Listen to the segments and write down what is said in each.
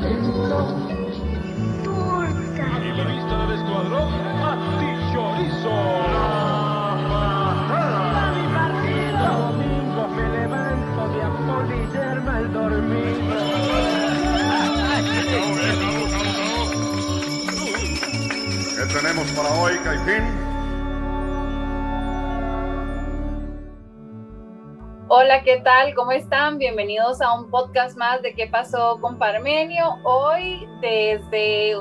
Y Hola, ¿qué tal? ¿Cómo están? Bienvenidos a un podcast más de ¿Qué pasó con Parmenio? Hoy desde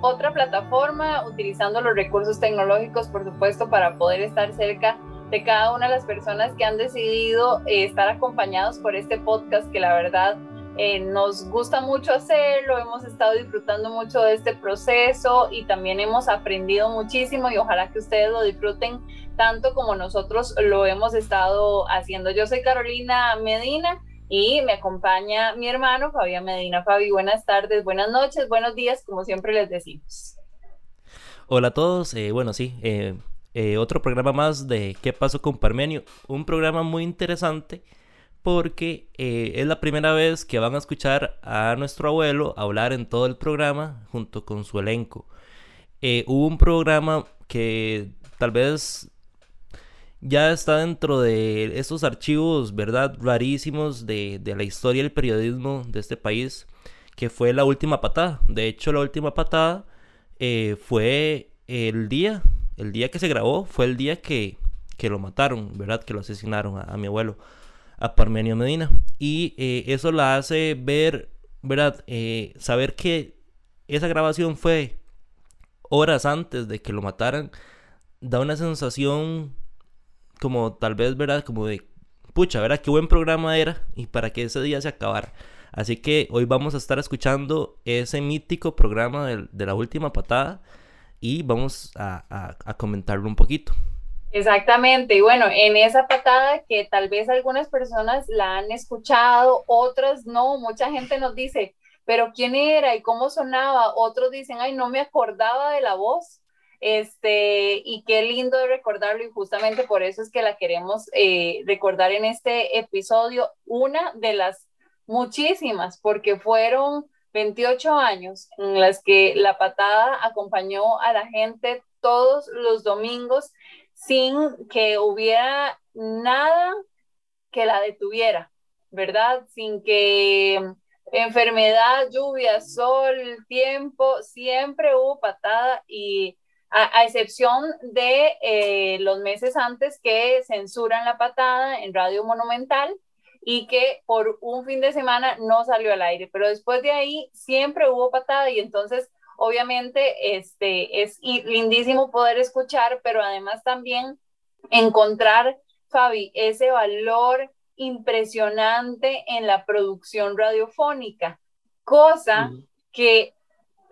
otra plataforma, utilizando los recursos tecnológicos, por supuesto, para poder estar cerca de cada una de las personas que han decidido eh, estar acompañados por este podcast, que la verdad eh, nos gusta mucho hacerlo, hemos estado disfrutando mucho de este proceso y también hemos aprendido muchísimo y ojalá que ustedes lo disfruten tanto como nosotros lo hemos estado haciendo. Yo soy Carolina Medina y me acompaña mi hermano Fabián Medina. Fabi, buenas tardes, buenas noches, buenos días, como siempre les decimos. Hola a todos, eh, bueno sí, eh, eh, otro programa más de ¿Qué pasó con Parmenio? Un programa muy interesante porque eh, es la primera vez que van a escuchar a nuestro abuelo hablar en todo el programa junto con su elenco. Hubo un programa que tal vez ya está dentro de esos archivos, ¿verdad? Rarísimos de, de la historia del periodismo de este país, que fue La Última Patada. De hecho, La Última Patada eh, fue el día, el día que se grabó, fue el día que, que lo mataron, ¿verdad? Que lo asesinaron a, a mi abuelo, a Parmenio Medina. Y eh, eso la hace ver, ¿verdad? Eh, saber que esa grabación fue horas antes de que lo mataran, da una sensación como tal vez, ¿verdad? Como de, pucha, ¿verdad? Qué buen programa era y para que ese día se acabara. Así que hoy vamos a estar escuchando ese mítico programa de, de la última patada y vamos a, a, a, comentarlo un poquito. Exactamente, y bueno, en esa patada que tal vez algunas personas la han escuchado, otras no, mucha gente nos dice, pero ¿quién era y cómo sonaba? Otros dicen, ay, no me acordaba de la voz. Este, y qué lindo recordarlo y justamente por eso es que la queremos eh, recordar en este episodio, una de las muchísimas, porque fueron 28 años en las que la patada acompañó a la gente todos los domingos sin que hubiera nada que la detuviera, ¿verdad? Sin que enfermedad, lluvia, sol, tiempo, siempre hubo patada y a, a excepción de eh, los meses antes que censuran la patada en Radio Monumental y que por un fin de semana no salió al aire, pero después de ahí siempre hubo patada y entonces obviamente este es lindísimo poder escuchar, pero además también encontrar, Fabi, ese valor impresionante en la producción radiofónica, cosa uh -huh. que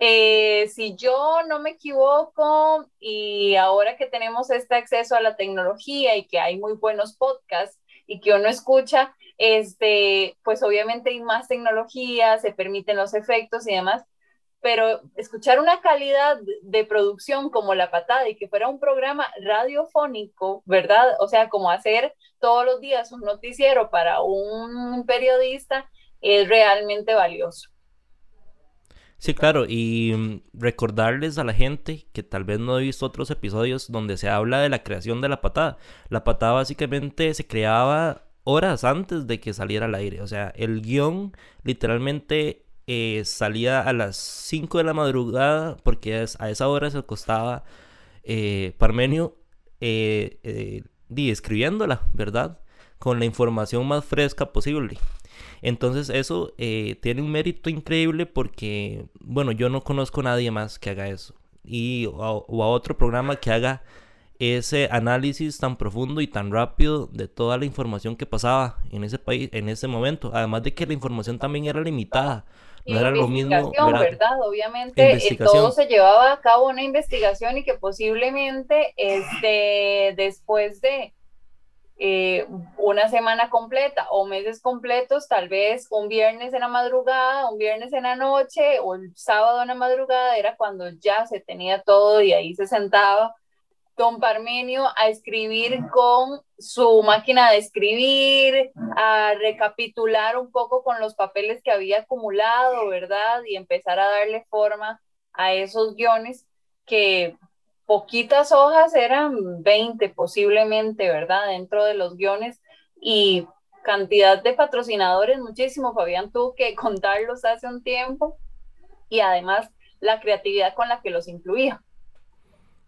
eh, si yo no me equivoco y ahora que tenemos este acceso a la tecnología y que hay muy buenos podcasts y que uno escucha, este, pues obviamente hay más tecnología, se permiten los efectos y demás, pero escuchar una calidad de producción como La Patada y que fuera un programa radiofónico, ¿verdad? O sea, como hacer todos los días un noticiero para un periodista es realmente valioso. Sí, claro, y mm, recordarles a la gente que tal vez no he visto otros episodios donde se habla de la creación de la patada. La patada básicamente se creaba horas antes de que saliera al aire, o sea, el guion literalmente eh, salía a las 5 de la madrugada porque a esa hora se acostaba eh, Parmenio eh, eh, escribiéndola, ¿verdad? Con la información más fresca posible. Entonces eso eh, tiene un mérito increíble porque, bueno, yo no conozco a nadie más que haga eso. Y, o, o a otro programa que haga ese análisis tan profundo y tan rápido de toda la información que pasaba en ese país en ese momento. Además de que la información también era limitada. No era lo mismo. ¿verdad? ¿verdad? Obviamente en todo se llevaba a cabo una investigación y que posiblemente este, después de eh, una semana completa o meses completos, tal vez un viernes en la madrugada, un viernes en la noche o el sábado en la madrugada era cuando ya se tenía todo y ahí se sentaba don Parmenio a escribir con su máquina de escribir, a recapitular un poco con los papeles que había acumulado, ¿verdad? Y empezar a darle forma a esos guiones que poquitas hojas eran 20 posiblemente, ¿verdad? Dentro de los guiones y cantidad de patrocinadores, muchísimo. Fabián tuvo que contarlos hace un tiempo y además la creatividad con la que los incluía.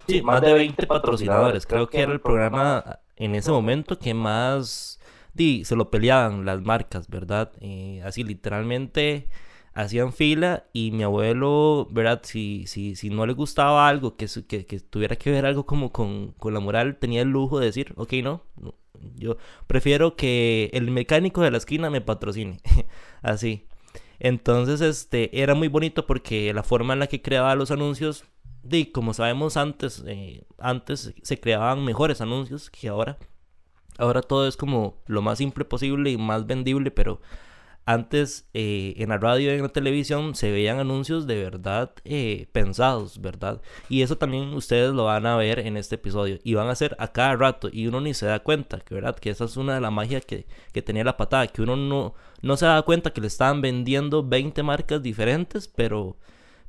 Sí, más de 20 patrocinadores. Creo que era el programa en ese momento que más di, se lo peleaban las marcas, ¿verdad? Eh, así literalmente hacían fila y mi abuelo, ¿verdad? Si, si, si no le gustaba algo, que, que, que tuviera que ver algo como con, con, la moral, tenía el lujo de decir, ok, no, yo prefiero que el mecánico de la esquina me patrocine, así. Entonces, este, era muy bonito porque la forma en la que creaba los anuncios, y como sabemos antes, eh, antes se creaban mejores anuncios que ahora. Ahora todo es como lo más simple posible y más vendible, pero antes eh, en la radio y en la televisión se veían anuncios de verdad eh, pensados, ¿verdad? Y eso también ustedes lo van a ver en este episodio. Y van a ser a cada rato y uno ni se da cuenta, que ¿verdad? Que esa es una de las magias que, que, tenía la patada, que uno no, no se da cuenta que le estaban vendiendo 20 marcas diferentes, pero,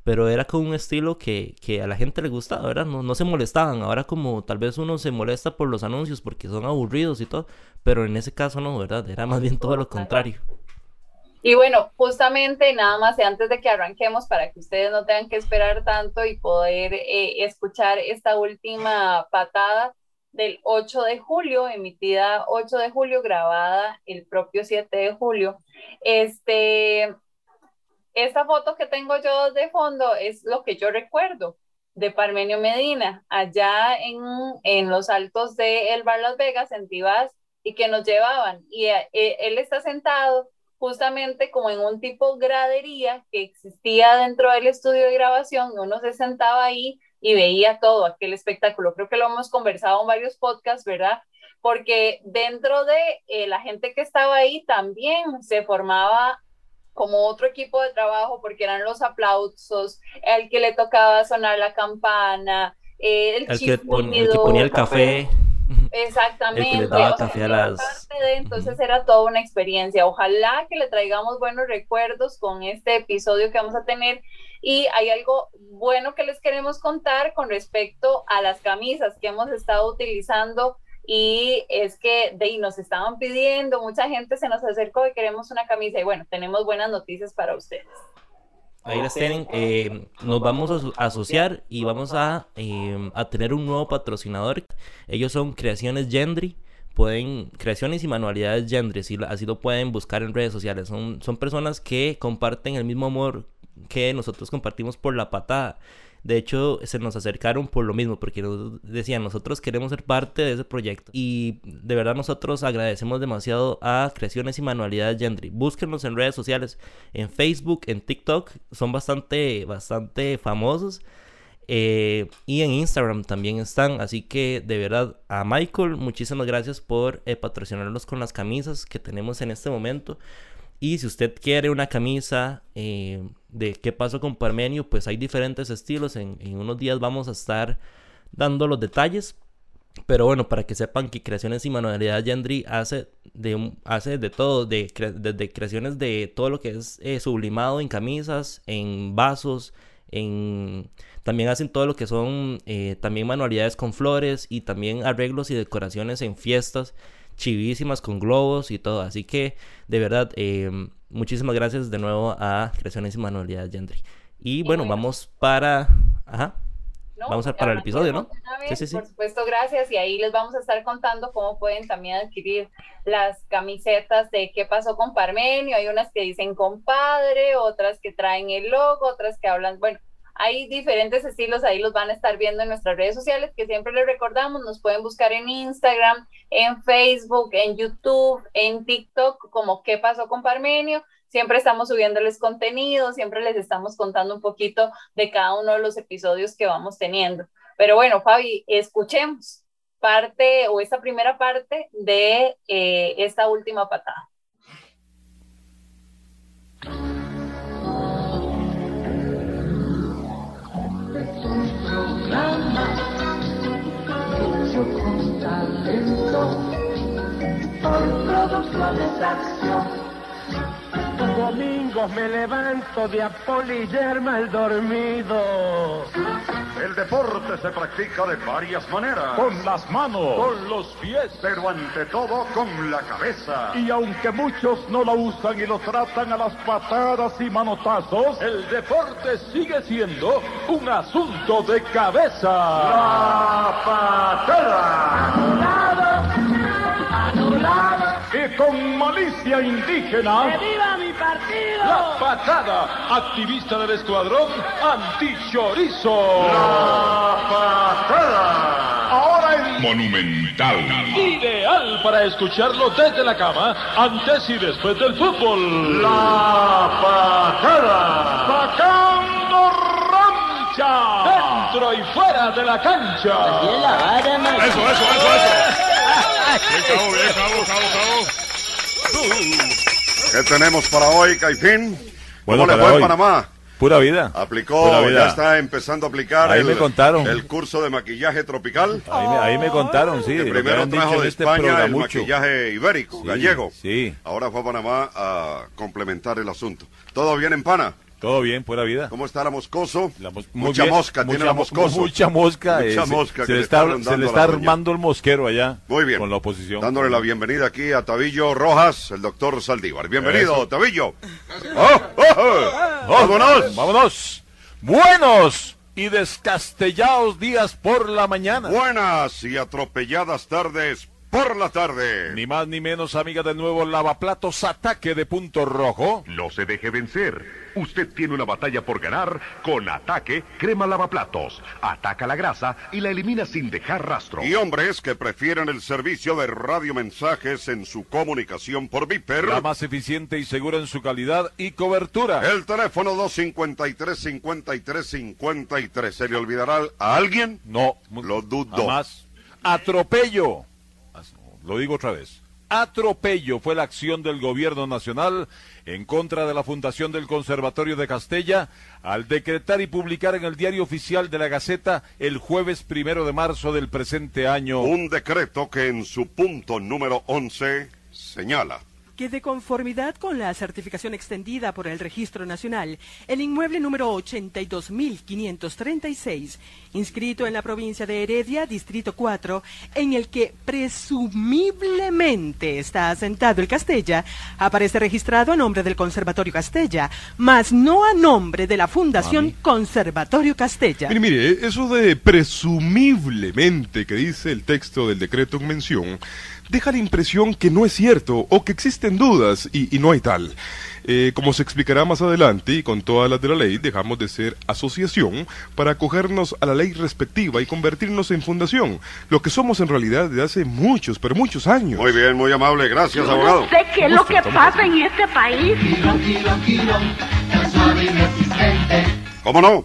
pero era con un estilo que, que a la gente le gustaba, ¿verdad? No, no se molestaban. Ahora como tal vez uno se molesta por los anuncios porque son aburridos y todo, pero en ese caso no, ¿verdad? Era más bien todo lo contrario. Y bueno, justamente nada más, antes de que arranquemos, para que ustedes no tengan que esperar tanto y poder eh, escuchar esta última patada del 8 de julio, emitida 8 de julio, grabada el propio 7 de julio. Este, esta foto que tengo yo de fondo es lo que yo recuerdo de Parmenio Medina, allá en, en los altos de El Bar Las Vegas, en Tibás, y que nos llevaban. Y eh, él está sentado justamente como en un tipo gradería que existía dentro del estudio de grabación, uno se sentaba ahí y veía todo aquel espectáculo. Creo que lo hemos conversado en varios podcasts, ¿verdad? Porque dentro de eh, la gente que estaba ahí también se formaba como otro equipo de trabajo porque eran los aplausos, el que le tocaba sonar la campana, eh, el, el, que, el que ponía el café. Exactamente. entonces era toda una experiencia. Ojalá que le traigamos buenos recuerdos con este episodio que vamos a tener. Y hay algo bueno que les queremos contar con respecto a las camisas que hemos estado utilizando. Y es que de ahí nos estaban pidiendo, mucha gente se nos acercó y queremos una camisa. Y bueno, tenemos buenas noticias para ustedes. Ahí las tienen. Eh, nos vamos a asociar y vamos a, eh, a, tener un nuevo patrocinador. Ellos son Creaciones Gendry. Pueden, creaciones y manualidades Gendry, así, así lo pueden buscar en redes sociales. Son, son personas que comparten el mismo amor que nosotros compartimos por la patada. De hecho, se nos acercaron por lo mismo, porque nos decían, nosotros queremos ser parte de ese proyecto. Y de verdad nosotros agradecemos demasiado a Creaciones y Manualidades Gendry. Búsquenos en redes sociales, en Facebook, en TikTok, son bastante, bastante famosos. Eh, y en Instagram también están. Así que de verdad a Michael, muchísimas gracias por eh, patrocinarnos con las camisas que tenemos en este momento. Y si usted quiere una camisa eh, de qué pasó con Parmenio, pues hay diferentes estilos. En, unos días vamos a estar dando los detalles. Pero bueno, para que sepan que Creaciones y Manualidad Yandri hace de, hace de todo, de, desde creaciones de todo lo que es eh, sublimado en camisas, en vasos, en también hacen todo lo que son eh, también manualidades con flores y también arreglos y decoraciones en fiestas chivísimas con globos y todo. Así que, de verdad, eh, muchísimas gracias de nuevo a Creaciones y Manualidades Yandri. Y bueno, vamos para... Ajá. vamos a para el episodio, ¿no? sí, sí, sí. Por supuesto, gracias. Y ahí les vamos a estar contando cómo pueden también adquirir las camisetas de qué pasó con Parmenio. Hay unas que dicen compadre, otras que traen el logo, otras que hablan, bueno, hay diferentes estilos, ahí los van a estar viendo en nuestras redes sociales, que siempre les recordamos, nos pueden buscar en Instagram, en Facebook, en YouTube, en TikTok, como qué pasó con Parmenio. Siempre estamos subiéndoles contenido, siempre les estamos contando un poquito de cada uno de los episodios que vamos teniendo. Pero bueno, Fabi, escuchemos parte o esta primera parte de eh, esta última patada. Producción es acción. Domingos me levanto de apolillerma el dormido. El deporte se practica de varias maneras. Con las manos. Con los pies. Pero ante todo con la cabeza. Y aunque muchos no la usan y lo tratan a las patadas y manotazos, el deporte sigue siendo un asunto de cabeza. La patada. Y con malicia indígena. ¡Viva mi partido! La patada, activista del escuadrón antichorizo. La patada. Ahora en Monumental. Ideal para escucharlo desde la cama, antes y después del fútbol. La patada. Sacando rancha. Dentro y fuera de la cancha. Eso, eso, eso, eso. Bien, cabo, bien, cabo, cabo, cabo. ¿Qué tenemos para hoy, Caipín? Bueno, ¿Cómo le fue en Panamá? Pura vida. Aplicó, Pura vida. ya está empezando a aplicar Ahí el, me contaron. el curso de maquillaje tropical. Ahí me, ahí me contaron, sí. que primero trajo en de este España el maquillaje ibérico, Sí, gallego. sí. Ahora fue a Panamá a complementar el asunto. ¿Todo bien en Pana? Todo bien, pura vida. ¿Cómo está la moscoso? La mos- mucha bien, mosca tiene mucha la mo- moscoso. Mucha mosca. Mucha eh, se- mosca que Se, le está se le está la doña. armando el mosquero allá. Muy bien. Con la oposición. Dándole la bienvenida aquí a Tavillo Rojas, el doctor Saldívar. Bienvenido, Eso. Tavillo. ¡Oh, oh, oh! ¡Vámonos! ¡Vámonos! Buenos y descastellados días por la mañana. Buenas y atropelladas tardes por la tarde. Ni más ni menos, amiga del nuevo lavaplatos ataque de punto rojo. No se deje vencer. Usted tiene una batalla por ganar con Ataque Crema Lavaplatos. Ataca la grasa y la elimina sin dejar rastro. Y hombres que prefieren el servicio de radiomensajes en su comunicación por Viper. La más eficiente y segura en su calidad y cobertura. El teléfono 253-53-53. ¿Se le olvidará a alguien? No, Lo dudo. Jamás. Atropello. Lo digo otra vez. Atropello fue la acción del gobierno nacional en contra de la fundación del Conservatorio de Castella al decretar y publicar en el diario oficial de la Gaceta el jueves primero de marzo del presente año. Un decreto que en su punto número 11 señala. Que de conformidad con la certificación extendida por el Registro Nacional, el inmueble número 82.536, inscrito en la provincia de Heredia, Distrito 4, en el que presumiblemente está asentado el Castella, aparece registrado a nombre del Conservatorio Castella, mas no a nombre de la Fundación Conservatorio Castella. Mire, mire, eso de presumiblemente que dice el texto del decreto en mención, deja la impresión que no es cierto o que existen dudas y, y no hay tal. Eh, como se explicará más adelante y con todas las de la ley, dejamos de ser asociación para acogernos a la ley respectiva y convertirnos en fundación, lo que somos en realidad desde hace muchos, pero muchos años. Muy bien, muy amable. Gracias, Yo abogado. no sé qué es lo que pasa en este país. ¿Cómo no?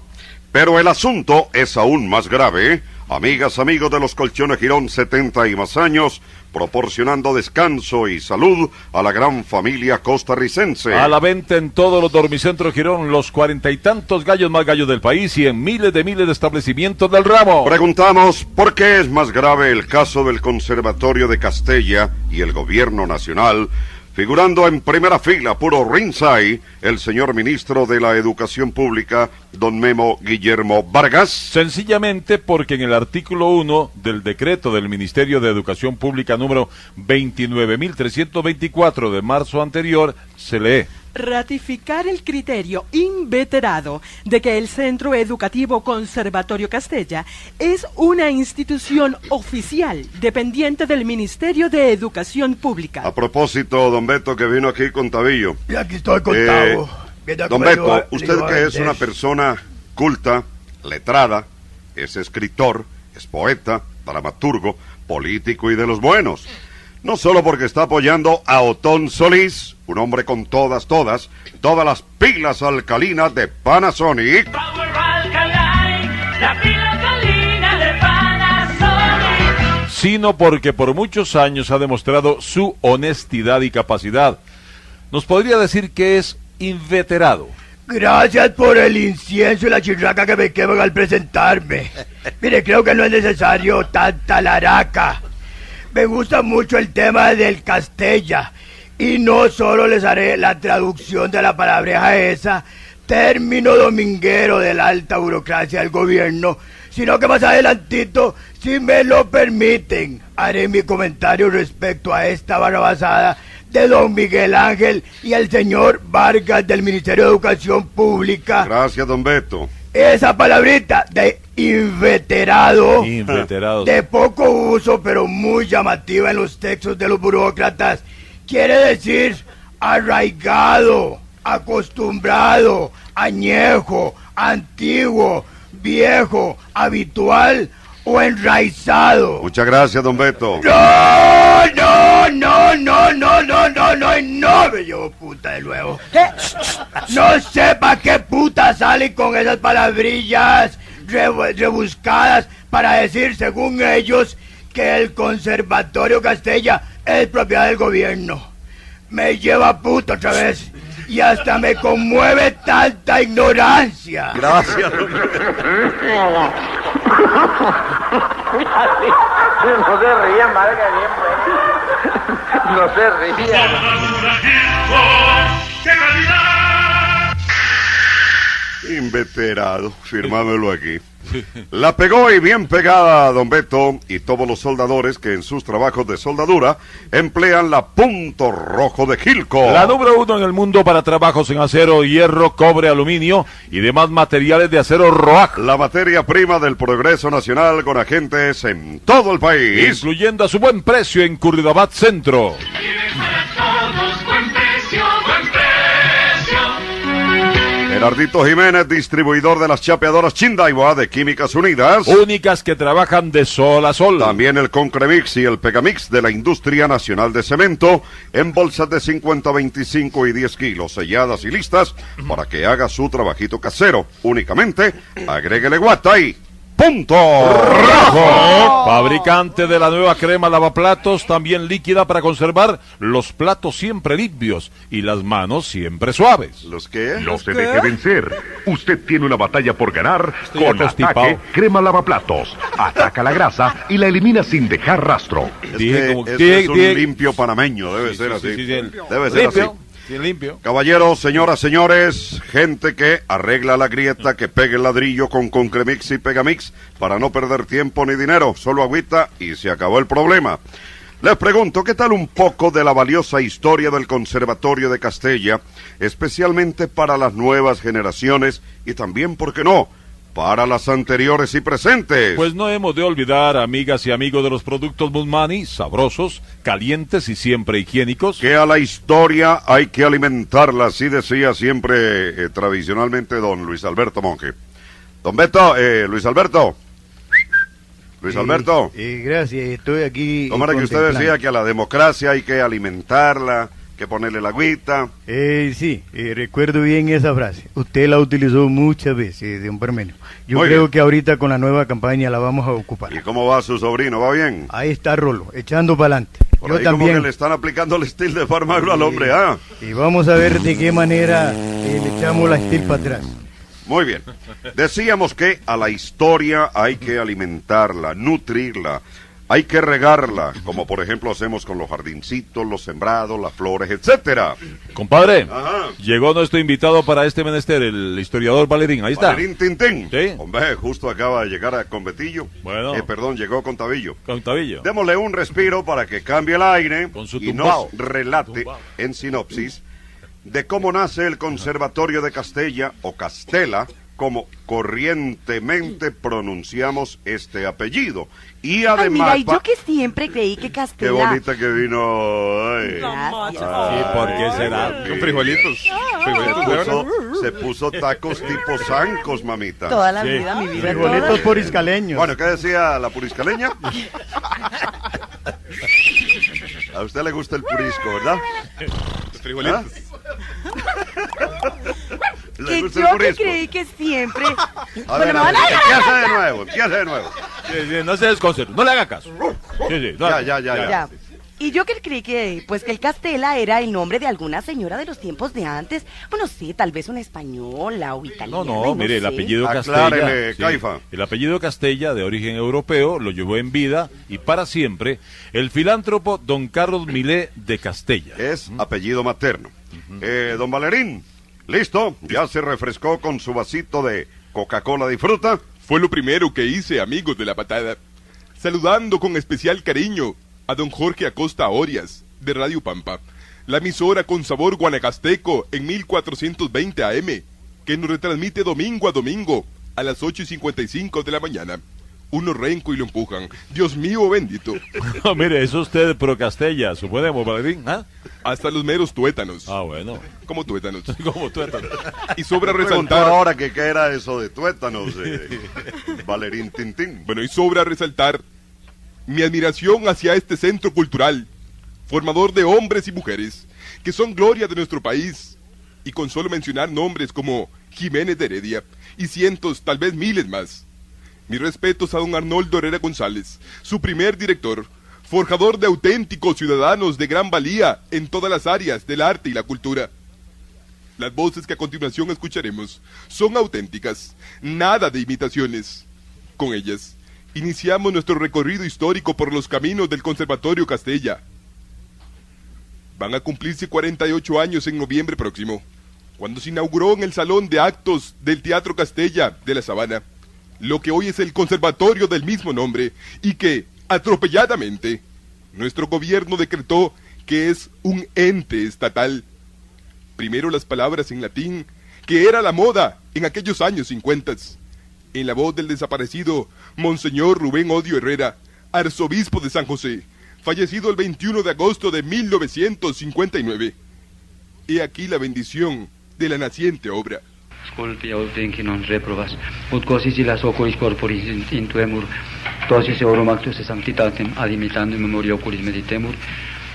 Pero el asunto es aún más grave. Amigas, amigos de los colchones Girón 70 y más años, proporcionando descanso y salud a la gran familia costarricense. A la venta en todos los dormicentros Girón, los cuarenta y tantos gallos más gallos del país y en miles de miles de establecimientos del ramo. Preguntamos por qué es más grave el caso del Conservatorio de Castella y el Gobierno Nacional, figurando en primera fila, puro ringside, el señor ministro de la Educación Pública, don Memo Guillermo Vargas. Sencillamente porque en el artículo 1 del decreto del Ministerio de Educación Pública número 29.324 de marzo anterior se lee. Ratificar el criterio inveterado de que el Centro Educativo Conservatorio Castella es una institución oficial dependiente del Ministerio de Educación Pública. A propósito, don Beto, que vino aquí con Tabillo. Y aquí estoy con Eh, Don Beto, usted que es una persona culta, letrada, es escritor, es poeta, dramaturgo, político y de los buenos. No solo porque está apoyando a Otón Solís, un hombre con todas, todas, todas las pilas alcalinas de Panasonic. La pila salina de Panasonic. sino porque por muchos años ha demostrado su honestidad y capacidad. Nos podría decir que es inveterado. Gracias por el incienso y la chirraca que me queman al presentarme. Mire, creo que no es necesario tanta laraca. Me gusta mucho el tema del Castella. Y no solo les haré la traducción de la palabreja esa, término dominguero de la alta burocracia del gobierno, sino que más adelantito, si me lo permiten, haré mi comentario respecto a esta barrabasada de don Miguel Ángel y el señor Vargas del Ministerio de Educación Pública. Gracias, don Beto. Esa palabrita de inveterado, Inveterados. de poco uso pero muy llamativa en los textos de los burócratas, quiere decir arraigado, acostumbrado, añejo, antiguo, viejo, habitual o enraizado. Muchas gracias, don Beto. No, no, no, no, no, no, no, no, no, me llevo puta de nuevo. No sepa qué puta salen con esas palabrillas rebuscadas para decir, según ellos, que el Conservatorio Castella es propiedad del gobierno. Me lleva puta otra vez y hasta me conmueve tanta ignorancia. Gracias, No se rían, valga bien, pues. No se rían. Inveterado, firmámelo aquí. La pegó y bien pegada, don Beto, y todos los soldadores que en sus trabajos de soldadura emplean la punto rojo de Gilco. La número uno en el mundo para trabajos en acero, hierro, cobre, aluminio y demás materiales de acero ROAC. La materia prima del progreso nacional con agentes en todo el país. Incluyendo a su buen precio en Curridabat Centro. Gerardito Jiménez, distribuidor de las chapeadoras Chindaiwa de Químicas Unidas. Únicas que trabajan de sol a sol. También el Concremix y el Pegamix de la Industria Nacional de Cemento en bolsas de 50, 25 y 10 kilos, selladas y listas para que haga su trabajito casero. Únicamente agréguele guata y punto rojo. Fabricante de la nueva crema lavaplatos, también líquida para conservar los platos siempre limpios y las manos siempre suaves. ¿Los qué? No se deje vencer. Usted tiene una batalla por ganar Estoy con. Ataque Crema Lavaplatos. Ataca la grasa y la elimina sin dejar rastro. Es Dije que como- ese dije- es un limpio panameño, debe Sí, ser sí, así. sí, sí, el- Debe ser limpio, así. Caballeros, señoras, señores, gente que arregla la grieta, que pegue el ladrillo con Concremix y Pegamix para no perder tiempo ni dinero, solo agüita y se acabó el problema. Les pregunto, ¿qué tal un poco de la valiosa historia del Conservatorio de Castella, especialmente para las nuevas generaciones y también, ¿por qué no?, para las anteriores y presentes. Pues no hemos de olvidar, amigas y amigos de los productos Moonmani, sabrosos, calientes y siempre higiénicos. que a la historia hay que alimentarla, así decía siempre eh, tradicionalmente don Luis Alberto Monge. Don Beto, eh, Luis Alberto. Luis Alberto, Eh, gracias, estoy aquí. ¿cómo era que usted decía que a la democracia hay que alimentarla, que ponerle la agüita? Eh, sí, eh, recuerdo bien esa frase. Usted la utilizó muchas veces, don Parmenio. Yo Muy creo bien. que ahorita con la nueva campaña la vamos a ocupar. ¿Y cómo va su sobrino? ¿Va bien? Ahí está Rolo, echando para adelante. Por Yo ahí como también. que le están aplicando el estilo de farmaco al hombre, ¿ah? Y vamos a ver de qué manera eh, le echamos la estirpa atrás. Muy bien. Decíamos que a la historia hay que alimentarla, nutrirla, hay que regarla, como por ejemplo hacemos con los jardincitos, los sembrados, las flores, etcétera. Compadre, Ajá. llegó nuestro invitado para este menester, el historiador Valerín. Ahí está. Valerín Tintín. Sí. Hombre, justo acaba de llegar a Convetillo. Bueno. Eh, perdón, llegó con Tabillo. Con tabillo. Démosle un respiro para que cambie el aire Con su y nos relate Tumbao. en sinopsis de cómo nace el Conservatorio de Castella o Castela, como corrientemente pronunciamos este apellido. Y Ay, además... mira, y yo que siempre creí que Qué Castela... bonita que vino. ay. Gracias. Ay, ¿por qué será? sí. Con frijolitos. Se Frijolitos puso, se puso tacos tipo zancos, mamita. Toda la Sí. vida, mi vida. Frijolitos toda- poriscaleños. Bueno, ¿qué decía la puriscaleña? A usted le gusta el purisco, ¿verdad? Los frijolitos. ¿Le Que gusta yo el que creí que siempre... A Bueno, ver, me a van ver, a empieza de nuevo, empieza de nuevo. Sí, sí, no se desconcerte, no le haga caso. Sí, sí, no- Ya, ya, ya, ya. Ya. Y yo que creí que, pues que el Castela era el nombre de alguna señora de los tiempos de antes. Bueno, sí, tal vez una española o italiana. No, no, mire, el sé. apellido Aclárele, Castella. Caifa. el apellido Castella, de origen europeo, lo llevó en vida y para siempre el filántropo don Carlos Milé de Castella. Es apellido materno. Eh, don Valerín, ¿listo? ¿Ya se refrescó con su vasito de Coca-Cola de fruta? Fue lo primero que hice, amigos de la patada. Saludando con especial cariño a don Jorge Acosta Orias, de Radio Pampa, la emisora con sabor guanacasteco en 1420 AM, que nos retransmite domingo a domingo a las 8 y 55 de la mañana. Uno renco y lo empujan. Dios mío bendito. No, mire, eso usted pro Castella, suponemos, Valerín, ¿ah? Hasta los meros tuétanos. Ah, bueno. Como tuétanos. Como tuétanos. Y sobra resaltar. ahora que qué era eso de tuétanos, eh, Valerín Tintín. Bueno, y sobra resaltar mi admiración hacia este centro cultural, formador de hombres y mujeres, que son gloria de nuestro país, y con solo mencionar nombres como Jiménez de Heredia, y cientos, tal vez miles más. Mis respetos a don Arnoldo Herrera González, su primer director, forjador de auténticos ciudadanos de gran valía en todas las áreas del arte y la cultura. Las voces que a continuación escucharemos son auténticas, nada de imitaciones. Con ellas, iniciamos nuestro recorrido histórico por los caminos del Conservatorio Castella. Van a cumplirse 48 años en noviembre próximo, cuando se inauguró en el Salón de Actos del Teatro Castella de la Sabana, lo que hoy es el Conservatorio del mismo nombre y que, atropelladamente, nuestro gobierno decretó que es un ente estatal. Primero las palabras en latín, que era la moda en aquellos años 50, en la voz del desaparecido Monseñor Rubén Odio Herrera, arzobispo de San José, fallecido el 21 de agosto de 1959. He aquí la bendición de la naciente obra. Scolpia olten que non reprobas, ut silas oculis corporis in- intuemur, tosis eorum actus e sanctitatem ad imitando in memoria oculis meditemur,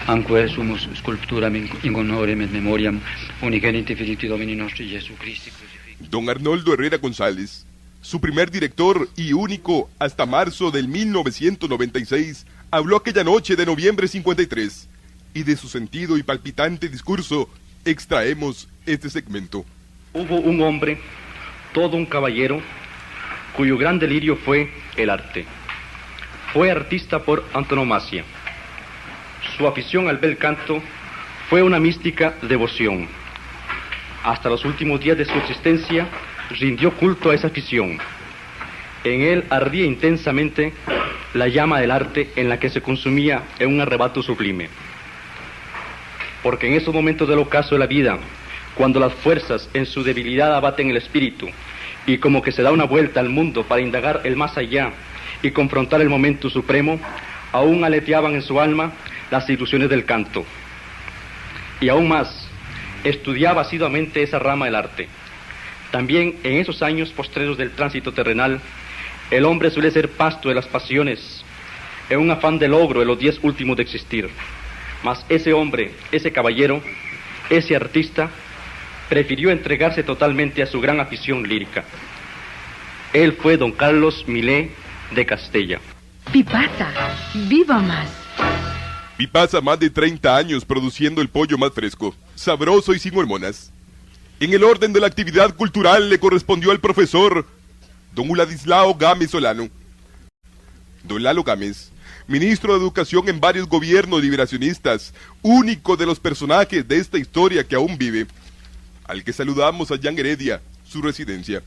anque sumus sculpturam in, honorem et memoriam. Unigenite filii Domini nostri Jesu Christi. Don Arnoldo Herrera González, su primer director y único hasta marzo del 1996, habló aquella noche de noviembre 53 y de su sentido y palpitante discurso extraemos este segmento. Hubo un hombre, todo un caballero, cuyo gran delirio fue el arte. Fue artista por antonomasia. Su afición al bel canto fue una mística devoción. Hasta los últimos días de su existencia rindió culto a esa afición. En él ardía intensamente la llama del arte en la que se consumía en un arrebato sublime. Porque en esos momentos del ocaso de la vida, cuando las fuerzas en su debilidad abaten el espíritu y como que se da una vuelta al mundo para indagar el más allá y confrontar el momento supremo, aún aleteaban en su alma las ilusiones del canto. Y aún más, estudiaba asiduamente esa rama del arte. También en esos años postreros del tránsito terrenal, el hombre suele ser pasto de las pasiones, en un afán de logro de los días últimos de existir. Mas ese hombre, ese caballero, ese artista, prefirió entregarse totalmente a su gran afición lírica. Él fue don Carlos Milé de Castella. Pipasa, viva más. Y pasa más de 30 años produciendo el pollo más fresco, sabroso y sin hormonas. En el orden de la actividad cultural le correspondió al profesor don Uladislao Gámez Solano. Don Lalo Gámez, ministro de Educación en varios gobiernos liberacionistas, único de los personajes de esta historia que aún vive, al que saludamos allá en Heredia, su residencia,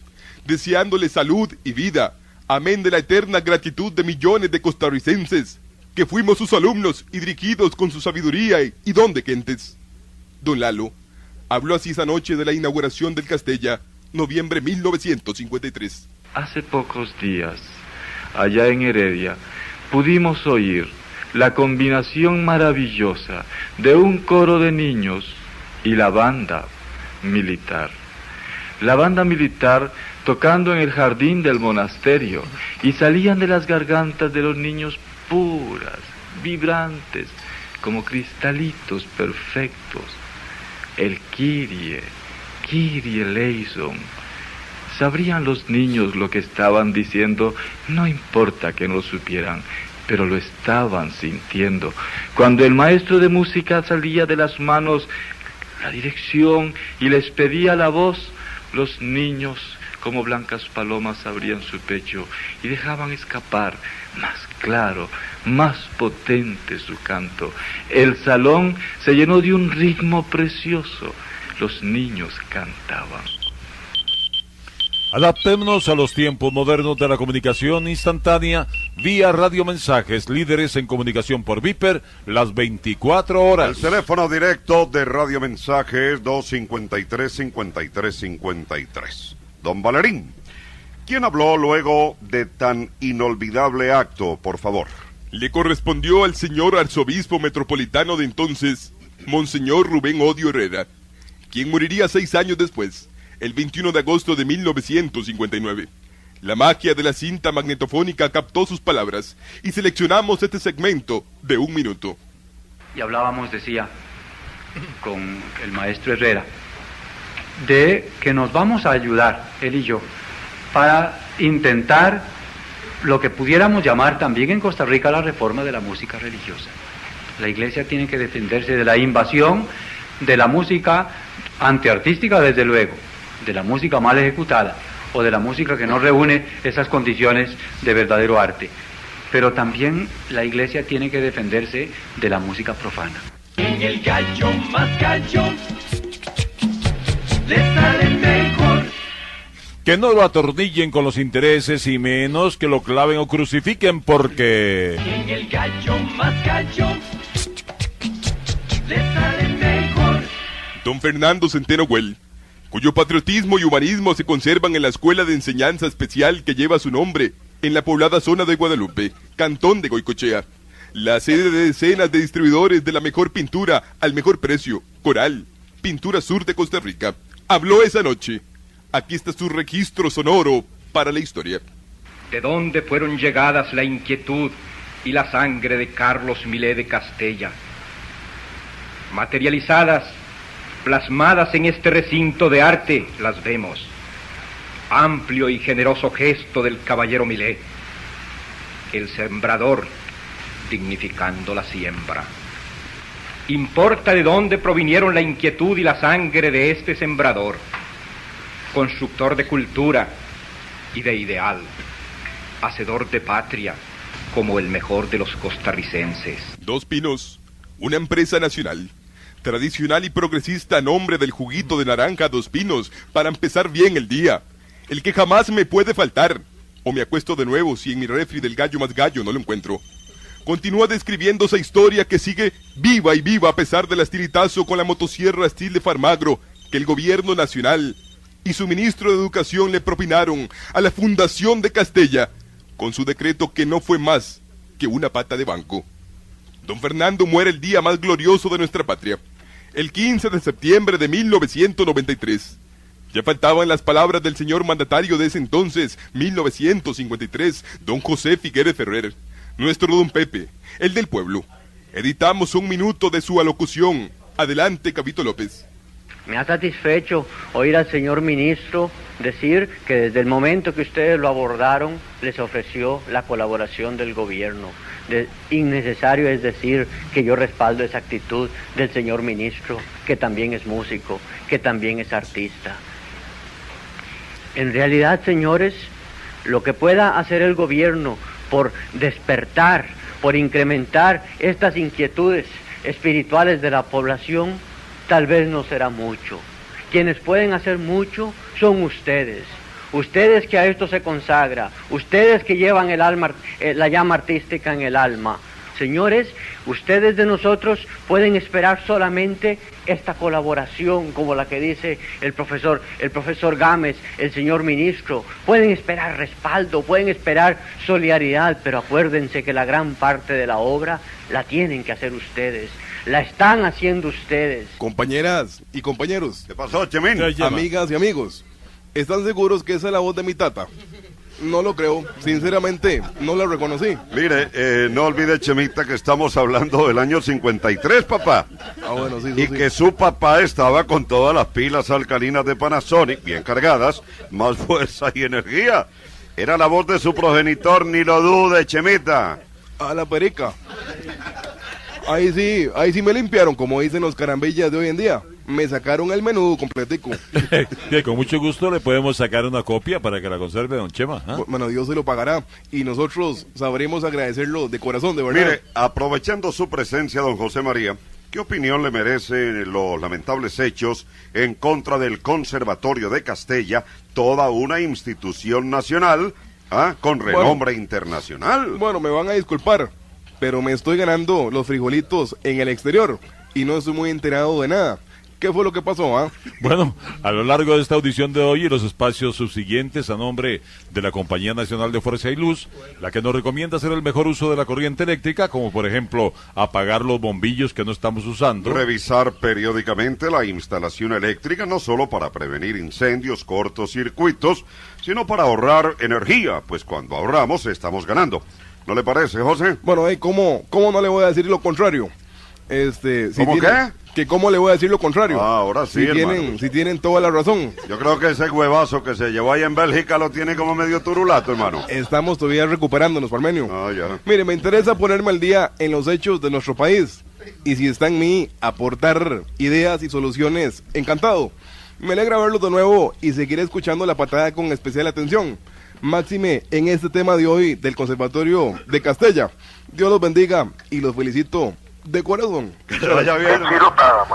deseándole salud y vida, amén de la eterna gratitud de millones de costarricenses, que fuimos sus alumnos y dirigidos con su sabiduría y, y don de gentes. Don Lalo habló así esa noche de la inauguración del Castella, noviembre 1953. Hace pocos días, allá en Heredia, pudimos oír la combinación maravillosa de un coro de niños y la banda militar. La banda militar tocando en el jardín del monasterio y salían de las gargantas de los niños puras, vibrantes, como cristalitos perfectos. El Kirie, Kirie Leison. Sabrían los niños lo que estaban diciendo, no importa que no lo supieran, pero lo estaban sintiendo. Cuando el maestro de música salía de las manos la dirección y les pedía la voz, los niños como blancas palomas abrían su pecho y dejaban escapar más claro, más potente su canto. El salón se llenó de un ritmo precioso. Los niños cantaban. Adaptémonos a los tiempos modernos de la comunicación instantánea vía radiomensajes, líderes en comunicación por Viper, las 24 horas. El teléfono directo de radiomensajes 253-5353. Don Valerín, ¿quién habló luego de tan inolvidable acto, por favor? Le correspondió al señor arzobispo metropolitano de entonces, Monseñor Rubén Odio Herrera, quien moriría seis años después el 21 de agosto de 1959. La magia de la cinta magnetofónica captó sus palabras y seleccionamos este segmento de un minuto. Y hablábamos, decía, con el maestro Herrera, de que nos vamos a ayudar, él y yo, para intentar lo que pudiéramos llamar también en Costa Rica la reforma de la música religiosa. La iglesia tiene que defenderse de la invasión de la música antiartística, desde luego, de la música mal ejecutada o de la música que no reúne esas condiciones de verdadero arte. Pero también la iglesia tiene que defenderse de la música profana. En el gallo más gallo le sale mejor. Que no lo atornillen con los intereses y menos que lo claven o crucifiquen porque... En el gallo más gallo le sale mejor. Don Fernando Centeno Güell, cuyo patriotismo y humanismo se conservan en la Escuela de Enseñanza Especial que lleva su nombre, en la poblada zona de Guadalupe, cantón de Goicochea. La sede de decenas de distribuidores de la mejor pintura al mejor precio, Coral, Pintura Sur de Costa Rica, habló esa noche. Aquí está su registro sonoro para la historia. ¿De dónde fueron llegadas la inquietud y la sangre de Carlos Milé de Castella? Materializadas, plasmadas en este recinto de arte, las vemos. Amplio y generoso gesto del caballero Milé, el sembrador dignificando la siembra. Importa de dónde provinieron la inquietud y la sangre de este sembrador, constructor de cultura y de ideal, hacedor de patria como el mejor de los costarricenses. Dos Pinos, una empresa nacional, tradicional y progresista nombre del juguito de naranja Dos Pinos, para empezar bien el día. El que jamás me puede faltar. O me acuesto de nuevo si en mi refri del gallo más gallo no lo encuentro. Continúa describiendo esa historia que sigue viva y viva a pesar del astilitazo con la motosierra estilo de Farmagro que el gobierno nacional y su ministro de Educación le propinaron a la Fundación de Castella con su decreto que no fue más que una pata de banco. Don Fernando muere el día más glorioso de nuestra patria, el 15 de septiembre de 1993. Ya faltaban las palabras del señor mandatario de ese entonces, 1953, don José Figueres Ferrer, nuestro don Pepe, el del pueblo. Editamos un minuto de su alocución. Adelante, Capito López. Me ha satisfecho oír al señor ministro decir que desde el momento que ustedes lo abordaron les ofreció la colaboración del gobierno. Innecesario es decir que yo respaldo esa actitud del señor ministro, que también es músico, que también es artista. En realidad, señores, lo que pueda hacer el gobierno por despertar, por incrementar estas inquietudes espirituales de la población, tal vez no será mucho. Quienes pueden hacer mucho son ustedes. Ustedes que a esto se consagra, ustedes que llevan el alma, eh, la llama artística en el alma. Señores, ustedes de nosotros pueden esperar solamente esta colaboración, como la que dice el profesor, el profesor Gámez, el señor ministro. Pueden esperar respaldo, pueden esperar solidaridad, pero acuérdense que la gran parte de la obra la tienen que hacer ustedes. La están haciendo ustedes. Compañeras y compañeros. ¿Qué pasó, Chemín? Amigas y amigos. ¿Están seguros que esa es la voz de mi tata? No lo creo. Sinceramente, no la reconocí. Mire, eh, no olvide, Chemita, que estamos hablando del año 53, papá. Ah, bueno, sí, y que su papá estaba con todas las pilas alcalinas de Panasonic bien cargadas, más fuerza y energía. Era la voz de su progenitor, ni lo dude, Chemita. A la perica. Ahí sí, ahí sí me limpiaron, como dicen los carambillas de hoy en día. Me sacaron el menú completico. Que con mucho gusto le podemos sacar una copia para que la conserve don Chema. ¿ah? Bueno, Dios se lo pagará y nosotros sabremos agradecerlo de corazón, de verdad. Mire, aprovechando su presencia, don José María, ¿qué opinión le merecen los lamentables hechos en contra del Conservatorio de Castella, toda una institución nacional, ah, con renombre internacional? Bueno, me van a disculpar, pero me estoy ganando los frijolitos en el exterior y no estoy muy enterado de nada. ¿Qué fue lo que pasó, ah? Bueno, a lo largo de esta audición de hoy y los espacios subsiguientes a nombre de la Compañía Nacional de Fuerza y Luz, la que nos recomienda hacer el mejor uso de la corriente eléctrica, como por ejemplo apagar los bombillos que no estamos usando. Revisar periódicamente la instalación eléctrica, no solo para prevenir incendios, cortocircuitos, sino para ahorrar energía, pues cuando ahorramos estamos ganando. ¿No le parece, José? Bueno, hey, ¿cómo, ¿cómo no le voy a decir lo contrario? Este, si ¿Cómo tienen- Que cómo le voy a decir lo contrario. Ah, ahora sí, si hermano. tienen, si tienen toda la razón. Yo creo que ese huevazo que se llevó ahí en Bélgica lo tiene como medio turulato, hermano. Estamos todavía recuperándonos, Parmenio. Ah, ya. Mire, me interesa ponerme al día en los hechos de nuestro país. Y si está en mí aportar ideas y soluciones, encantado. Me alegra verlos de nuevo y seguiré escuchando la patada con especial atención. Máxime en este tema de hoy del Conservatorio de Castella. Dios los bendiga y los felicito de corazón. Que se vaya bien. ¡Qué torta!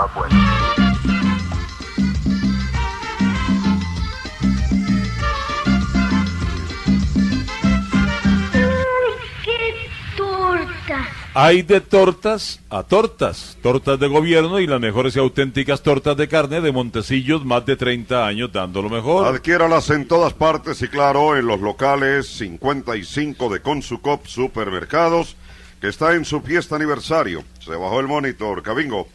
Hay de tortas a tortas, tortas de gobierno y las mejores y auténticas tortas de carne de Montecillos, más de 30 años dando lo mejor. Adquiéralas en todas partes y claro, en los locales 55 de Consucop Supermercados, que está en su fiesta aniversario. Se bajó el monitor, Cabingo.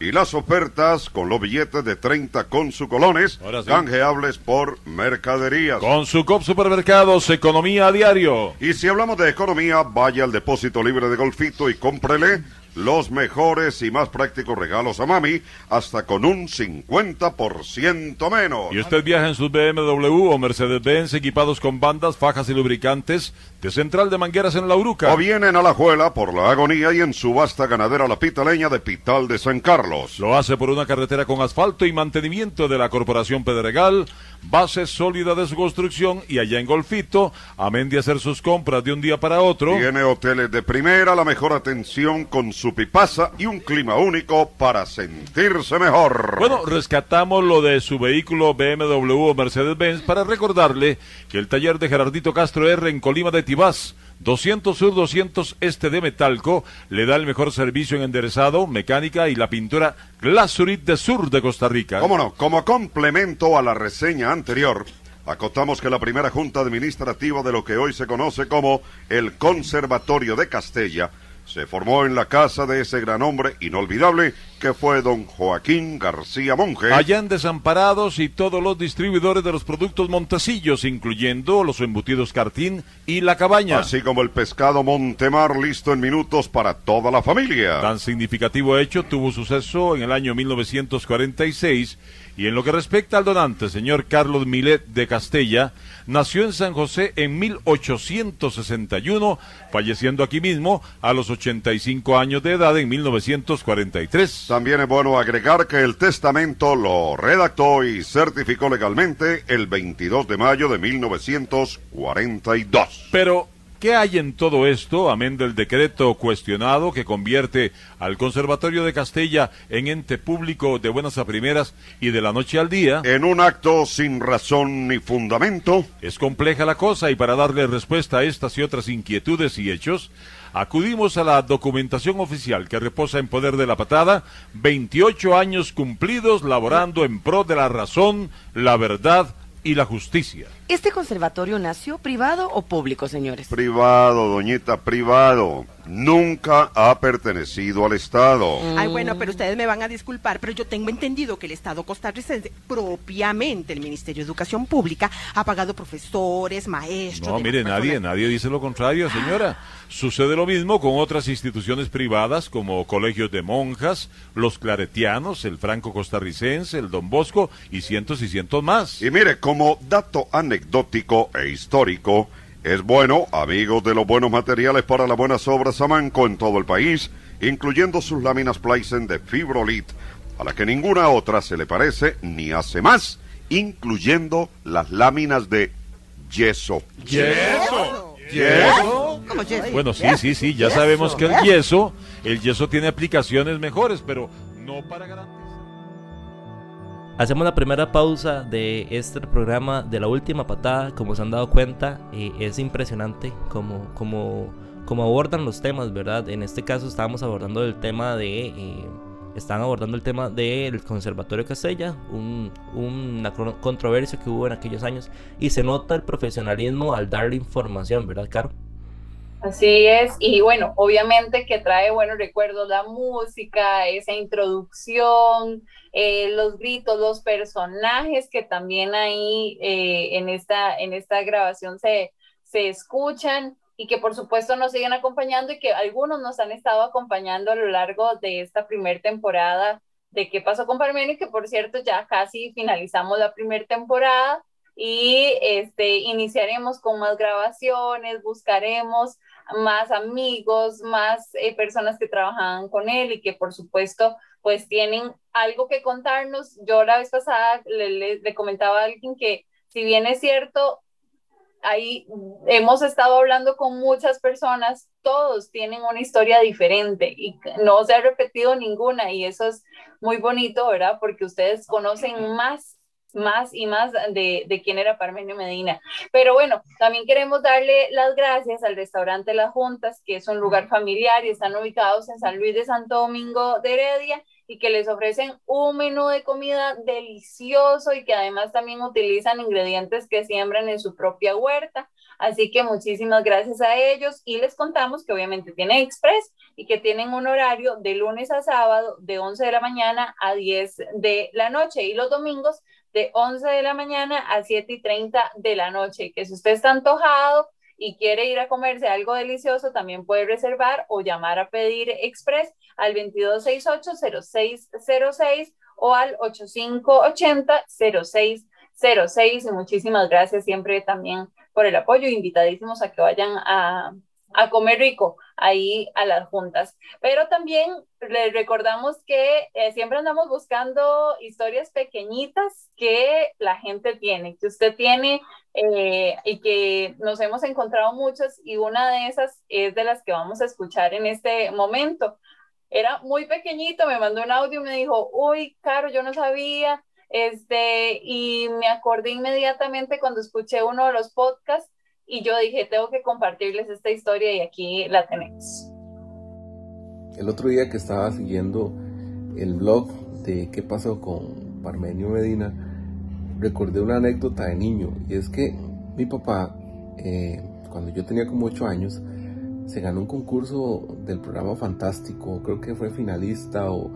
Y las ofertas con los billetes de 30 con su colones, sí. canjeables por mercaderías. Con su COP Supermercados, economía a diario. Y si hablamos de economía, vaya al depósito libre de Golfito y cómprele los mejores y más prácticos regalos a mami, hasta con un 50% menos. Y usted viaja en sus BMW o Mercedes-Benz equipados con bandas, fajas y lubricantes de Central de Mangueras en La Uruca. O vienen a la Juela por la agonía y en su vasta ganadera La Pitaleña de Pital de San Carlos. Lo hace por una carretera con asfalto y mantenimiento de la Corporación Pedregal, base sólida de su construcción y allá en Golfito, amén de hacer sus compras de un día para otro. Tiene hoteles de primera, la mejor atención con su pipaza y un clima único para sentirse mejor. Bueno, rescatamos lo de su vehículo BMW o Mercedes-Benz para recordarle que el taller de Gerardito Castro R en Colima de Tibás, 200 Sur 200 Este de Metalco, le da el mejor servicio en enderezado, mecánica y la pintura Glasurit de Sur de Costa Rica. ¿Cómo no? Como complemento a la reseña anterior, acotamos que la primera junta administrativa de lo que hoy se conoce como el Conservatorio de Castella se formó en la casa de ese gran hombre inolvidable que fue don Joaquín García Monge. Allá en Desamparados y todos los distribuidores de los productos Montecillos, incluyendo los embutidos Cartín y La Cabaña. Así como el pescado Montemar listo en minutos para toda la familia. Tan significativo hecho tuvo suceso en el año 1946 y en lo que respecta al donante, señor Carlos Milet de Castella, nació en San José en 1861, falleciendo aquí mismo a los 85 años de edad en 1943. También es bueno agregar que el testamento lo redactó y certificó legalmente el 22 de mayo de 1942. Pero, ¿qué hay en todo esto, amén del decreto cuestionado que convierte al Conservatorio de Castella en ente público de buenas a primeras y de la noche al día? En un acto sin razón ni fundamento. Es compleja la cosa y para darle respuesta a estas y otras inquietudes y hechos, acudimos a la documentación oficial que reposa en poder de la patada, 28 años cumplidos laborando en pro de la razón, la verdad y la justicia. ¿Este conservatorio nació privado o público, señores? Privado, doñita, privado. Nunca ha pertenecido al Estado. Ay, bueno, pero ustedes me van a disculpar, pero yo tengo entendido que el Estado costarricense, propiamente el Ministerio de Educación Pública, ha pagado profesores, maestros. No, mire, nadie, nadie dice lo contrario, señora. Sucede lo mismo con otras instituciones privadas como colegios de monjas, los claretianos, el franco costarricense, el Don Bosco y cientos y cientos más. Y mire, como dato anecdótico e histórico, Es bueno, amigos de los buenos materiales para las buenas obras Samanco en todo el país, incluyendo sus láminas Pleisen de Fibrolit, a las que ninguna otra se le parece ni hace más, incluyendo las láminas de yeso. ¿Yeso? ¿Yeso? Bueno, sí, sí, sí, ya sabemos que el yeso, el yeso tiene aplicaciones mejores, pero no para garantizar. Hacemos la primera pausa de este programa de la última patada. Como se han dado cuenta, eh, es impresionante como, como, como abordan los temas, ¿verdad? En este caso estábamos abordando el tema de... Eh, están abordando el tema del Conservatorio Castella, un, una controversia que hubo en aquellos años, y se nota el profesionalismo al darle información, ¿verdad, Caro? Así es, y bueno, obviamente que trae buenos recuerdos la música, esa introducción, eh, los gritos, los personajes que también ahí eh, en, esta, en esta grabación se, se escuchan y que por supuesto nos siguen acompañando y que algunos nos han estado acompañando a lo largo de esta primera temporada de qué pasó con Parmenio, que por cierto ya casi finalizamos la primera temporada y este, iniciaremos con más grabaciones, buscaremos más amigos, más eh, personas que trabajan con él y que por supuesto pues tienen algo que contarnos. Yo la vez pasada le, le comentaba a alguien que si bien es cierto, ahí hemos estado hablando con muchas personas, todos tienen una historia diferente y no se ha repetido ninguna y eso es muy bonito, ¿verdad? Porque ustedes conocen más más y más de, de, quién era Parmenio Medina. Pero bueno, también queremos darle las gracias al restaurante Las Juntas, que es un lugar familiar y están ubicados en San Luis de Santo Domingo de Heredia y que les ofrecen un menú de comida delicioso y que además también utilizan ingredientes que siembran en su propia huerta. Así que muchísimas gracias a ellos y les contamos que obviamente tienen Express y que tienen un horario de lunes a sábado de 11 de la mañana a 10 de la noche y los domingos de 11 de la mañana a 7 y 30 de la noche. Que si usted está antojado y quiere ir a comerse algo delicioso, también puede reservar o llamar a pedir Express al 2268-0606 o al 8580-0606. Y muchísimas gracias siempre también por el apoyo. Invitadísimos a que vayan a, a comer rico ahí a las juntas. Pero también les recordamos que eh, siempre andamos buscando historias pequeñitas que la gente tiene, que usted tiene eh, y que nos hemos encontrado muchas y una de esas es de las que vamos a escuchar en este momento. Era muy pequeñito, me mandó un audio y me dijo, uy, Caro, yo no sabía, este, y me acordé inmediatamente cuando escuché uno de los podcasts y yo dije, tengo que compartirles esta historia y aquí la tenemos. El otro día que estaba siguiendo el blog de qué pasó con Parmenio Medina, recordé una anécdota de niño y es que mi papá, eh, cuando yo tenía como 8 años, se ganó un concurso del programa Fantástico, creo que fue finalista o,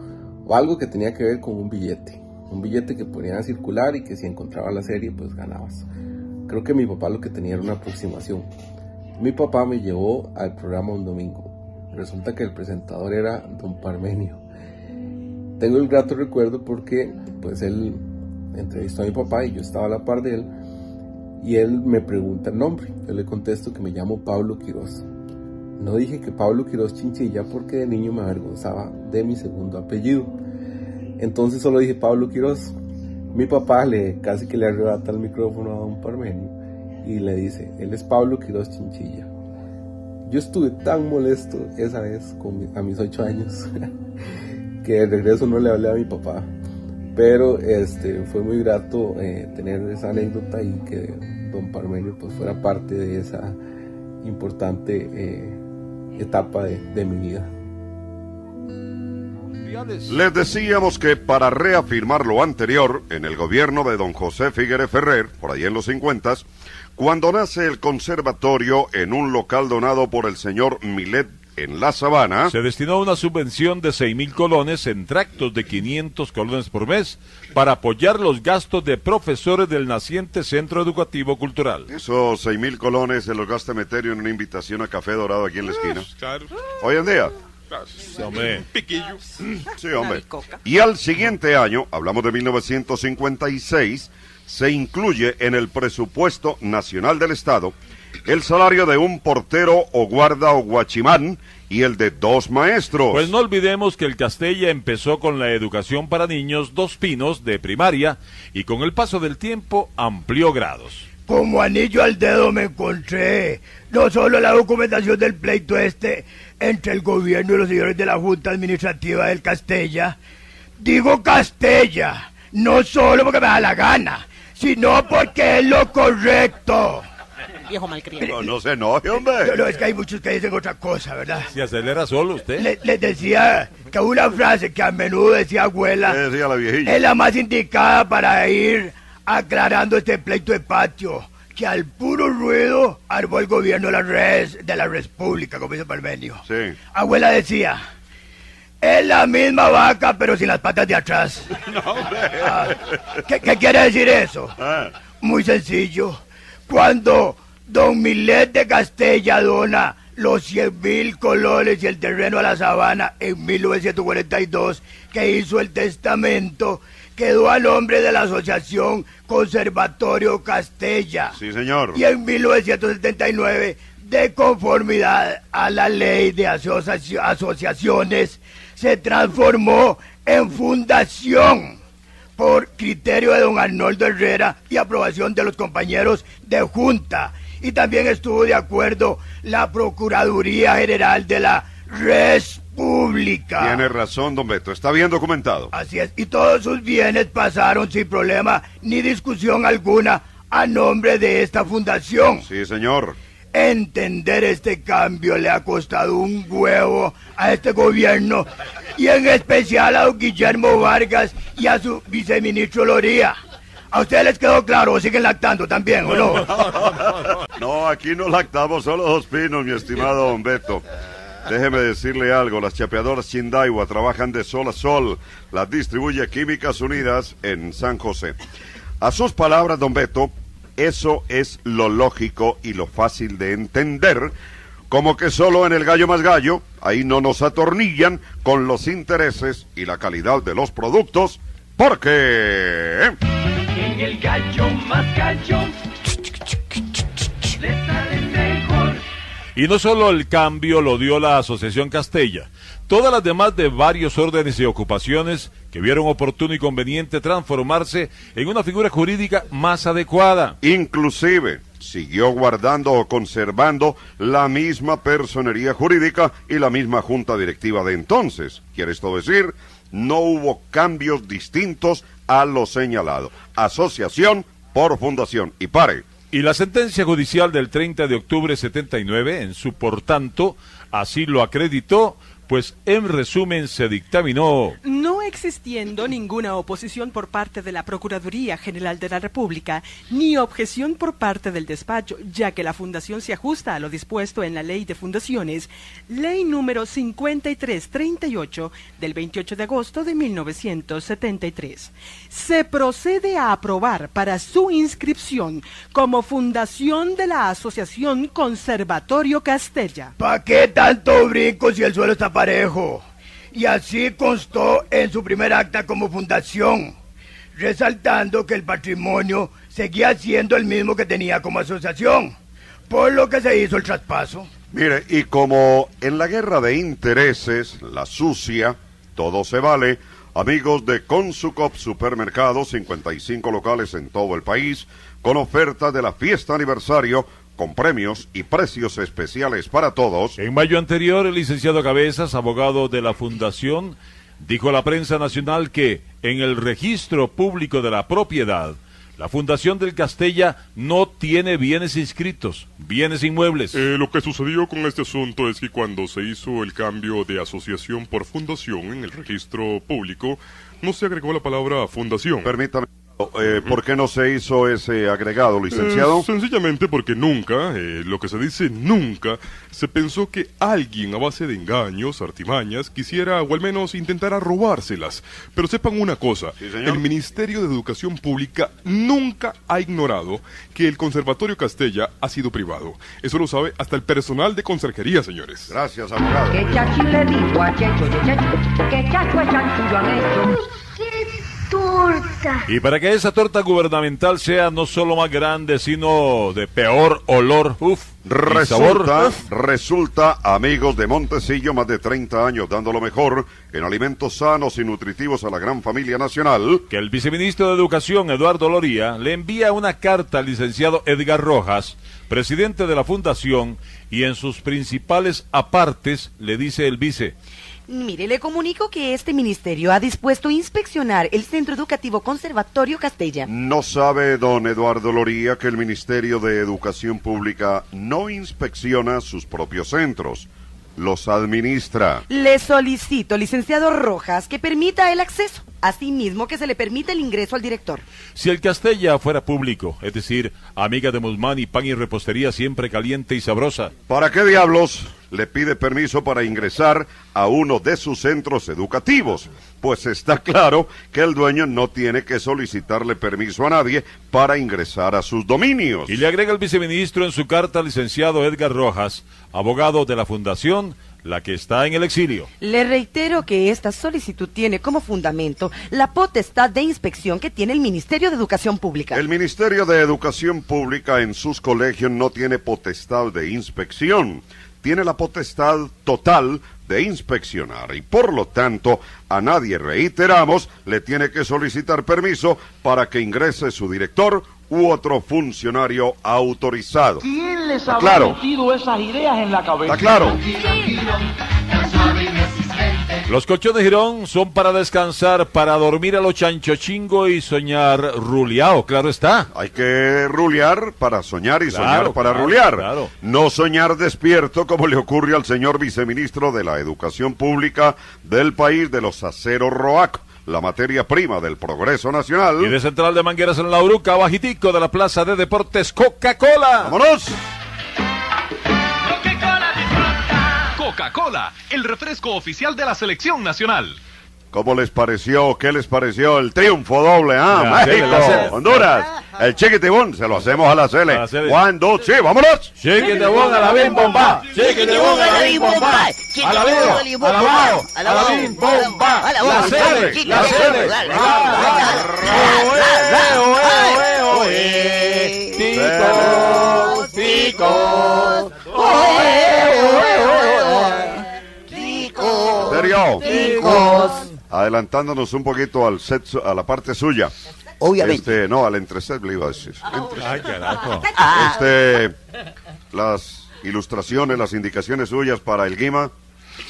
o algo que tenía que ver con un billete, un billete que ponían a circular y que si encontraba la serie pues ganabas. Creo que mi papá lo que tenía era una aproximación. Mi papá me llevó al programa un domingo. Resulta que el presentador era don Parmenio. Tengo el grato recuerdo porque pues él entrevistó a mi papá y yo estaba a la par de él y él me pregunta el nombre. Yo le contesto que me llamo Pablo Quiroz. No dije que Pablo Quiroz Chinchilla porque de niño me avergonzaba de mi segundo apellido. Entonces solo dije Pablo Quiroz. Mi papá le casi que le arrebata el micrófono a don Parmenio y le dice, él es Pablo Quiroz Chinchilla. Yo estuve tan molesto esa vez con a mis ocho años que de regreso no le hablé a mi papá. Pero este, fue muy grato eh, tener esa anécdota y que don Parmenio pues, fuera parte de esa importante eh, etapa de, de mi vida. Les decíamos que para reafirmar lo anterior, en el gobierno de don José Figueres Ferrer, por ahí en los 50, cuando nace el conservatorio en un local donado por el señor Milet en La Sabana, se destinó una subvención de 6 mil colones en tractos de 500 colones por mes para apoyar los gastos de profesores del naciente Centro Educativo Cultural. Esos 6 mil colones se los gasta Meterio en una invitación a Café Dorado aquí en la esquina. Hoy en día. Sí, hombre. Piquillo. Sí, hombre. Y al siguiente año, hablamos de 1956, se incluye en el presupuesto nacional del Estado el salario de un portero o guarda o guachimán y el de dos maestros. Pues no olvidemos que el Castella empezó con la educación para niños Dos Pinos de primaria y con el paso del tiempo amplió grados. Como anillo al dedo me encontré no solo la documentación del pleito este entre el gobierno y los señores de la Junta Administrativa del Castella. Digo Castella, no solo porque me da la gana, sino porque es lo correcto. Viejo malcriado. No, no se enoje, hombre. No, no, es que hay muchos que dicen otra cosa, ¿verdad? Si acelera solo usted. Le- les decía que una frase que a menudo decía abuela ¿Qué decía la viejilla? es la más indicada para ir aclarando este pleito de patio que al puro ruido armó el gobierno de la res de la República, como dice Parmenio. Sí. Abuela decía, es la misma vaca pero sin las patas de atrás. Ah, ¿qué, qué quiere decir eso? Ah. Muy sencillo. Cuando don Milet de Castella dona los 100 mil colones y el terreno a la sabana en 1942, que hizo el testamento, quedó a nombre de la Asociación Conservatorio Castella. Sí, señor. Y en 1979, de conformidad a la ley de asoci- asociaciones, se transformó en fundación por criterio de don Arnoldo Herrera y aprobación de los compañeros de Junta. Y también estuvo de acuerdo la Procuraduría General de la Tiene razón, don Beto. Está bien documentado. Así es, y todos sus bienes pasaron sin problema ni discusión alguna a nombre de esta fundación. Sí, señor. Entender este cambio le ha costado un huevo a este gobierno y en especial a don Guillermo Vargas y a su viceministro Loría. ¿A ustedes les quedó claro o siguen lactando también o no? No, aquí no lactamos solo dos pinos, mi estimado don Beto. Déjeme decirle algo, las chapeadoras Chindaiwa trabajan de sol a sol, las distribuye Químicas Unidas en San José. A sus palabras, don Beto, eso es lo lógico y lo fácil de entender, como que solo en el gallo más gallo, ahí no nos atornillan con los intereses y la calidad de los productos, porque... En el gallo más gallo. Y no solo el cambio lo dio la Asociación Castella, todas las demás de varios órdenes y ocupaciones que vieron oportuno y conveniente transformarse en una figura jurídica más adecuada. Inclusive siguió guardando o conservando la misma personería jurídica y la misma junta directiva de entonces. ¿Quiere esto decir? No hubo cambios distintos a lo señalado. Asociación por fundación. Y pare. Y la sentencia judicial del 30 de octubre 79, en su por tanto, así lo acreditó, pues en resumen se dictaminó. Existiendo ninguna oposición por parte de la Procuraduría General de la República, ni objeción por parte del despacho, ya que la fundación se ajusta a lo dispuesto en la Ley de Fundaciones, Ley número 5338 del 28 de agosto de 1973. Se procede a aprobar para su inscripción como fundación de la Asociación Conservatorio Castella. ¿Para qué tanto brinco si el suelo está parejo? Y así constó en su primer acta como fundación, resaltando que el patrimonio seguía siendo el mismo que tenía como asociación, por lo que se hizo el traspaso. Mire, y como en la guerra de intereses, la sucia, todo se vale, amigos de Consucop Supermercados, 55 locales en todo el país, con oferta de la fiesta aniversario, con premios y precios especiales para todos. En mayo anterior, el licenciado Cabezas, abogado de la Fundación, dijo a la prensa nacional que en el registro público de la propiedad, la Fundación del Castella no tiene bienes inscritos, bienes inmuebles. Eh, lo que sucedió con este asunto es que cuando se hizo el cambio de asociación por fundación en el registro público, no se agregó la palabra fundación. Permítame, eh, ¿por qué no se hizo ese agregado, licenciado? Eh, sencillamente porque nunca, eh, lo que se dice nunca, se pensó que alguien a base de engaños, artimañas, quisiera o al menos intentara robárselas. Pero sepan una cosa, el Ministerio de Educación Pública nunca ha ignorado que el Conservatorio Castella ha sido privado. Eso lo sabe hasta el personal de conserjería, señores. Gracias, abogado. ¿Qué chachi le dijo a Checho? ¿Qué chacho es chanchullo han hecho? ¡Qué torta! Y para que esa torta gubernamental sea no solo más grande, sino de peor olor, uff, sabor. Resulta, uf. resulta, amigos de Montecillo, más de 30 años dando lo mejor en alimentos sanos y nutritivos a la gran familia nacional. que el viceministro de Educación, Eduardo Loría, le envía una carta al licenciado Edgar Rojas, presidente de la fundación, y en sus principales apartes le dice el vice, Mire, le comunico que este ministerio ha dispuesto inspeccionar el Centro Educativo Conservatorio Castella. No sabe don Eduardo Loría que el Ministerio de Educación Pública no inspecciona sus propios centros, los administra. Le solicito, licenciado Rojas, que permita el acceso. Asimismo, que se le permita el ingreso al director. si el Castella fuera público, es decir, amiga de Musmán y pan y repostería siempre caliente y sabrosa, ¿Para qué diablos le pide permiso para ingresar a uno de sus centros educativos? Pues está claro que el dueño no tiene que solicitarle permiso a nadie para ingresar a sus dominios. y le agrega el viceministro en su carta al licenciado Edgar Rojas, abogado de la fundación, la que está en el exilio. Le reitero que esta solicitud tiene como fundamento la potestad de inspección que tiene el Ministerio de Educación Pública. El Ministerio de Educación Pública en sus colegios no tiene potestad de inspección, tiene la potestad total de inspeccionar y por lo tanto a nadie, reiteramos, le tiene que solicitar permiso para que ingrese su director u otro funcionario autorizado. ¿Quién les ¿Está habrá claro? metido esas ideas en la cabeza? ¿Está claro? Los colchones de Girón son para descansar, para dormir a lo chancho chingo y soñar ruleado, claro está. Hay que rulear para soñar y Claro, soñar para claro, rulear. claro. No soñar despierto como le ocurre al señor viceministro de la Educación Pública del país de los aceros Roac, la materia prima del progreso nacional. Y de Central de Mangueras en la Uruca, bajitico de la Plaza de Deportes Coca-Cola. ¡Vámonos! Coca-Cola, el refresco oficial de la selección nacional. ¿Cómo les pareció? ¿Qué les pareció el triunfo doble? Ah, México. Honduras, el chiquitibón, se lo hacemos a la Sele. One, dos, sí, vámonos. Chiquitibón a la bim bomba. Chiquitibón a la bim bomba. A la vida, a la bao, a la bim bomba. La Sele, la Sele. Ticos, ticos. ¿Serio? Chicos. Adelantándonos un poquito al set, su- a la parte suya. Obviamente. Este, no, al entreset le iba a decir. Ay, carajo. Este, las ilustraciones, las indicaciones suyas para el Guima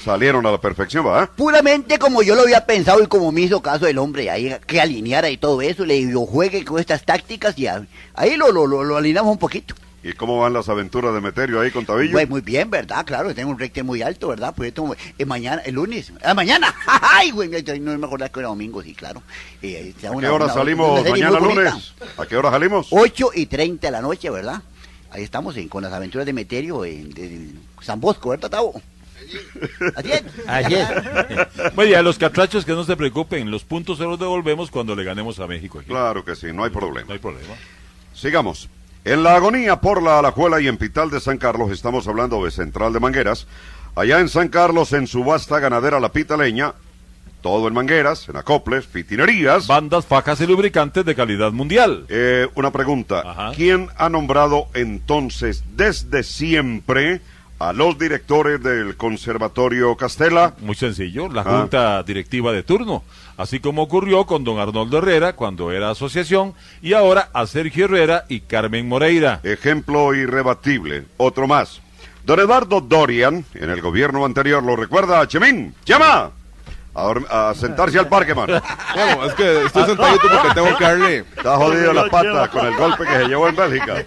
salieron a la perfección, ¿va? Puramente como yo lo había pensado y como me hizo caso el hombre ahí que alineara y todo eso, le digo, juegue con estas tácticas y a- ahí lo, lo, lo, lo alineamos un poquito. ¿Y cómo van las aventuras de Meterio ahí con Tabillo? Pues muy bien, ¿verdad? Claro, tengo un recte muy alto, ¿verdad? Pues esto, eh, mañana, el lunes. ¡Ah, mañana! ¡Ay, güey! No me acordaba que era domingo, sí, claro. Eh, ¿A qué hora salimos mañana lunes? ¿A qué hora salimos? 8 y 30 de la noche, ¿verdad? Ahí estamos en- con las aventuras de Meterio en, en San Bosco, ¿verdad, Tavo? Así es. Así es. Bueno, y a los catrachos que no se preocupen, los puntos se los devolvemos cuando le ganemos a México. aquí. Claro que sí, no hay problema. No hay problema. Sigamos. En la agonía por la Alajuela y en Pital de San Carlos, estamos hablando de Central de Mangueras. Allá en San Carlos, en su vasta ganadera La Pitaleña, todo en mangueras, en acoples, fitinerías. Bandas, fajas y lubricantes de calidad mundial. Eh, una pregunta. ¿Quién ha nombrado entonces desde siempre a los directores del Conservatorio Castela? Muy sencillo, la Ah. junta directiva de turno. Así como ocurrió con don Arnoldo Herrera cuando era asociación y ahora a Sergio Herrera y Carmen Moreira. Ejemplo irrebatible. Otro más. Don Eduardo Dorian, en el gobierno anterior, ¿lo recuerda? Chemín, llama. A, a sentarse al parque, mano. Bueno, es que estoy sentadito porque tengo que darle. Está jodido la pata con el golpe que se llevó en Bélgica.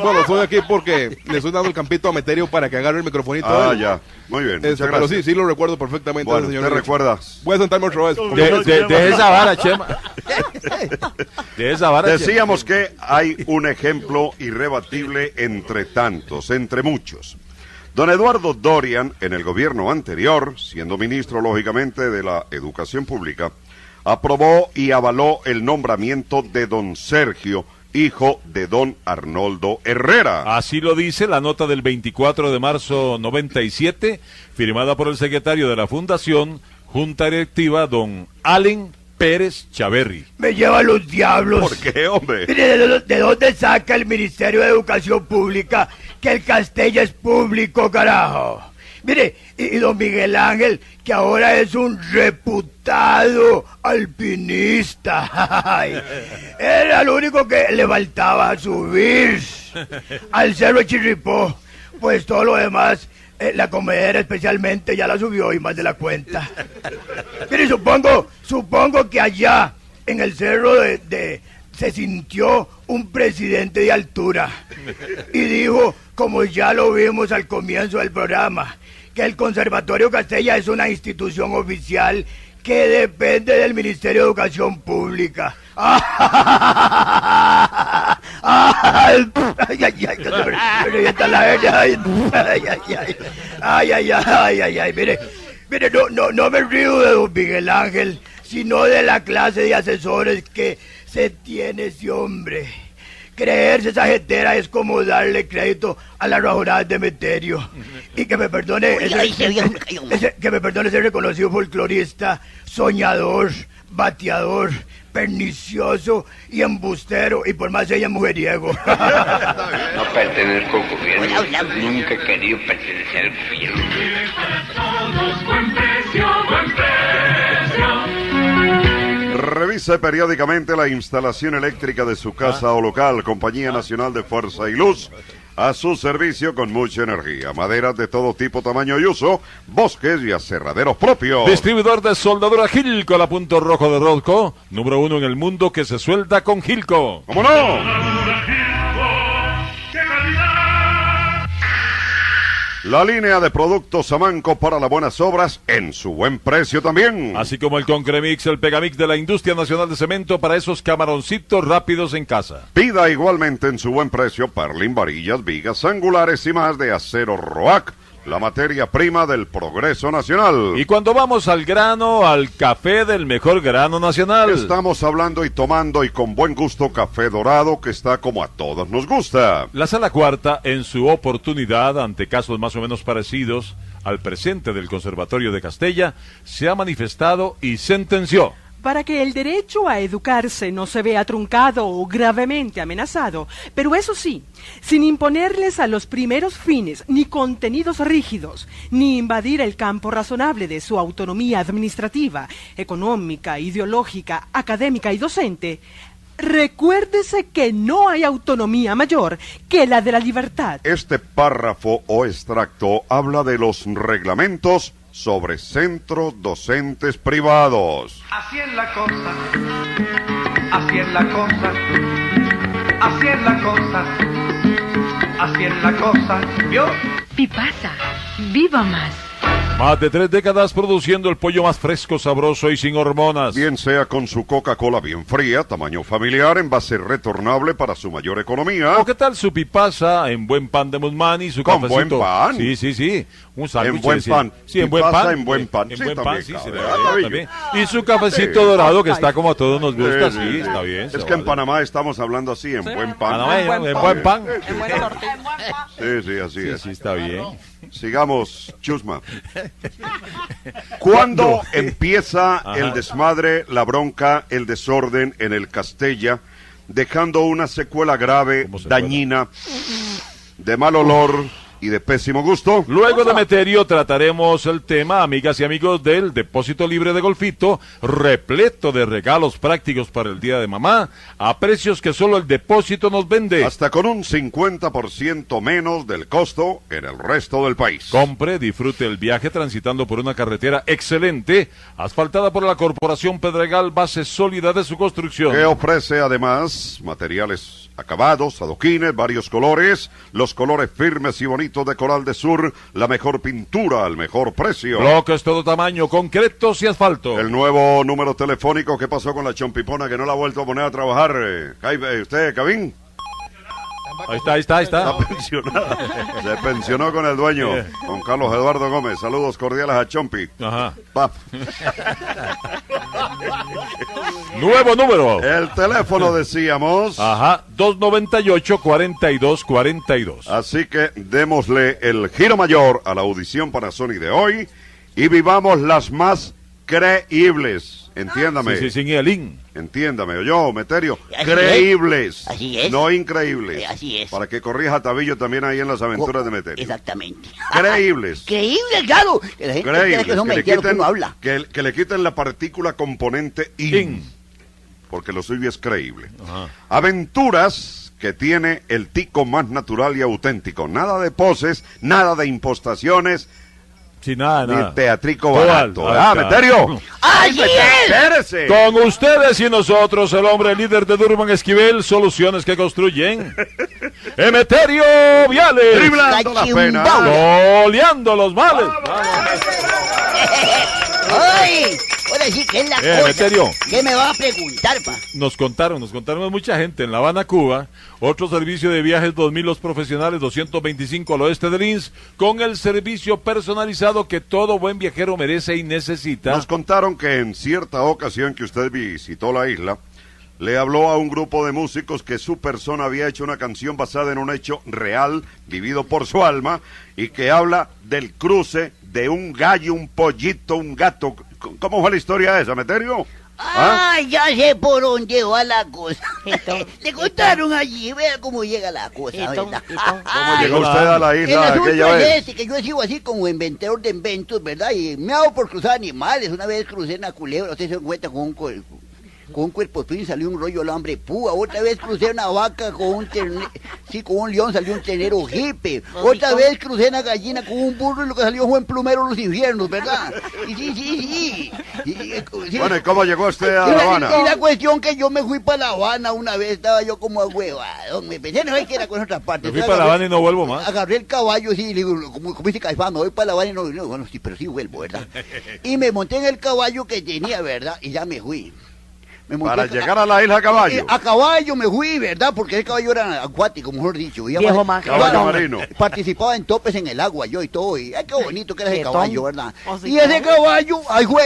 Bueno, estoy aquí porque le estoy dando el campito a Meterio para que agarre el microfonito. Ah, él. ya. Muy bien. Este, muchas pero gracias. sí, sí lo recuerdo perfectamente. Bueno, señor ¿usted Derecho. recuerda? Voy a sentarme otra vez. De, de- de esa vara, Chema. De esa vara, Chema. Decíamos que hay un ejemplo irrebatible entre tantos, entre muchos. Don Eduardo Dorian, en el gobierno anterior, siendo ministro lógicamente de la Educación Pública, aprobó y avaló el nombramiento de don Sergio, hijo de don Arnoldo Herrera. Así lo dice la nota del 24 de marzo 97, firmada por el secretario de la Fundación, Junta Directiva, don Allen Pérez Chaverri. Me lleva a los diablos. ¿Por qué, hombre? Mire, ¿de, dónde- de dónde saca el Ministerio de Educación Pública que el Castella es público, carajo? Mire, y, y don Miguel Ángel, que ahora es un reputado alpinista. Ay, Era lo único que le faltaba subir al Cerro Chirripó. Pues todo lo demás, la comedera especialmente ya la subió y más de la cuenta. Mire, supongo, supongo que allá, en el cerro de, de- se sintió un presidente de altura y dijo, como ya lo vimos al comienzo del programa, que el Conservatorio Castella es una institución oficial que depende del Ministerio de Educación Pública ay, ay, ay, ay, ay, ay, ¡Ay, ay, ay! mire, mire, no, no, no me río de don Miguel Ángel, sino de la clase de asesores que se tiene ese hombre. Creerse esa jetera es como darle crédito a la rajonada de Meterio. Y que me perdone, ese, que me perdone ese reconocido folclorista, soñador, bateador, pernicioso y embustero, y por más ella mujeriego. No pertenezco al gobierno. Nunca he querido pertenecer al gobierno. Todos buen precio, buen precio. Revise periódicamente la instalación eléctrica de su casa o local. Compañía Nacional de Fuerza y Luz. A su servicio con mucha energía. Maderas de todo tipo, tamaño y uso. Bosques y aserraderos propios. Distribuidor de soldadura Gilco, la punto rojo de Rodco. Número uno en el mundo que se suelda con Gilco. ¿Cómo no? La línea de productos Samanco para las buenas obras en su buen precio también. Así como el Concremix, el Pegamix de la Industria Nacional de Cemento para esos camaroncitos rápidos en casa. Pida igualmente en su buen precio perlin, varillas, vigas angulares y más de acero Roac, la materia prima del progreso nacional. Y cuando vamos al grano, al café del mejor grano nacional. Estamos hablando y tomando y con buen gusto café dorado que está como a todos nos gusta. La sala cuarta, en su oportunidad, ante casos más o menos parecidos al presente del Conservatorio de Castella, se ha manifestado y sentenció. Para que el derecho a educarse no se vea truncado o gravemente amenazado, pero eso sí, sin imponerles a los primeros fines ni contenidos rígidos, ni invadir el campo razonable de su autonomía administrativa, económica, ideológica, académica y docente, recuérdese que no hay autonomía mayor que la de la libertad. Este párrafo o extracto habla de los reglamentos sobre centros docentes privados. Así es la cosa, así es la cosa, así es la cosa, así es la cosa, ¿vio? Pipasa, viva más. Más de tres décadas produciendo el pollo más fresco, sabroso y sin hormonas. Bien sea con su Coca-Cola bien fría, tamaño familiar, envase retornable para su mayor economía. ¿O qué tal su pipasa en buen pan de Musmani y su Con cafecito? buen pan. Sí, sí, sí. Un sándwich. En buen pan. Sí, en buen pan. en buen pan. En Sí, buen pan, sí, se le también. Y su cafecito Sí. dorado que está como a todos nos gusta, Sí, está bien. Es que en Panamá estamos hablando así, en buen pan. Panamá, en buen buen pan. Sí, sí, así Sí, es. sí, está bien. Sigamos, Chusma. ¿Cuándo empieza Ajá. el desmadre, la bronca, el desorden en el Castella, dejando una secuela grave, dañina, de mal olor y de pésimo gusto? Luego de Meterio trataremos el tema, amigas y amigos, del depósito libre de Golfito, repleto de regalos prácticos para el Día de Mamá, a precios que solo el depósito nos vende. Hasta con un 50% menos del costo en el resto del país. Compre, disfrute el viaje transitando por una carretera excelente, asfaltada por la Corporación Pedregal, base sólida de su construcción. que ofrece además materiales acabados, adoquines, varios colores, los colores firmes y bonitos de Coral de Sur, la mejor pintura al mejor precio. Bloques todo tamaño, concretos y asfalto. El nuevo número telefónico, ¿qué pasó con la chompipona que no la ha vuelto a poner a trabajar? eh, ¿Usted, Cabín? Ahí está, ahí está, ahí está. Está pensionada. Se pensionó con el dueño, con Carlos Eduardo Gómez. Saludos cordiales a Chompi. Ajá. Pa. Nuevo número. El teléfono decíamos. Ajá, 298-4242. Así que démosle el giro mayor a la audición Panasonic de hoy y vivamos las más creíbles. Entiéndame. Sí, sí, sin el in. Entiéndame, yo, Meterio. Así creíbles. Así es. No increíbles. Eh, así es. Para que corrija a Tabillo también ahí en las aventuras de Meterio. Exactamente. Creíbles. Creíble, claro. Que la gente Creíbles. que que, le que quiten, habla. que, que le quiten la partícula componente in. Porque lo suyo es creíble. Aventuras que tiene el tico más natural y auténtico. Nada de poses, nada de impostaciones. Sin nada, Ni nada. teatrico barato. al- Ah, Meterio. ¡Así es! Espérese. Con ustedes y nosotros, el hombre líder de Durban Esquivel, soluciones que construyen. Emeterio Viales. Driblando la pena. Goleando los males. ¡Ay! Ahora sí, ¿qué es la cosa? Meterio. ¿Qué me va a preguntar, pa? Nos contaron, nos contaron mucha gente en La Habana, Cuba. Otro servicio de viajes 2000 los profesionales, 225 al oeste del INS, con el servicio personalizado que todo buen viajero merece y necesita. Nos contaron que en cierta ocasión que usted visitó la isla, le habló a un grupo de músicos que su persona había hecho una canción basada en un hecho real, vivido por su alma, y que habla del cruce de un gallo, un pollito, un gato. ¿Cómo fue la historia esa, Meterio? ¿Ah? Ay, ya sé por dónde va la cosa. Le contaron allí, vea cómo llega la cosa, ¿verdad? ¿Cómo llegó usted a la El isla asunto aquella es vez? este, que yo he sido así como inventor de inventos, ¿verdad? Y me hago por cruzar animales. Una vez crucé una culebra, usted se da cuenta con un, con un cuerpo fin salió un rollo alambre púa. Otra vez crucé una vaca con un terne- sí, con un león salió un tenero jipe. Otra vez crucé una gallina con un burro y lo que salió fue un plumero los infiernos, ¿verdad? Y sí, sí, sí. Y- y- sí. Bueno, ¿y cómo llegó usted a La Habana? Y la cuestión que yo me fui para La Habana una vez, estaba yo como huevado, me pensé, no sé qué era con otra parte. Me fui para La Habana y no vuelvo más. Agarré el caballo, sí, y le digo, como, como dice Caifán, me voy para La Habana y no, no, bueno, sí, pero sí vuelvo, ¿verdad? Y me monté en el caballo que tenía, ¿verdad? Y ya me fui. Me monté Para a- llegar a la isla a caballo. Eh, A caballo me fui, ¿verdad? Porque el caballo era acuático, mejor dicho. Y Viejo majero. Caballo Bueno, marino. Participaba en topes en el agua, yo y todo. Y ay, qué bonito que era ese caballo, ¿verdad? o sea, Y ese caballo, ahí fue,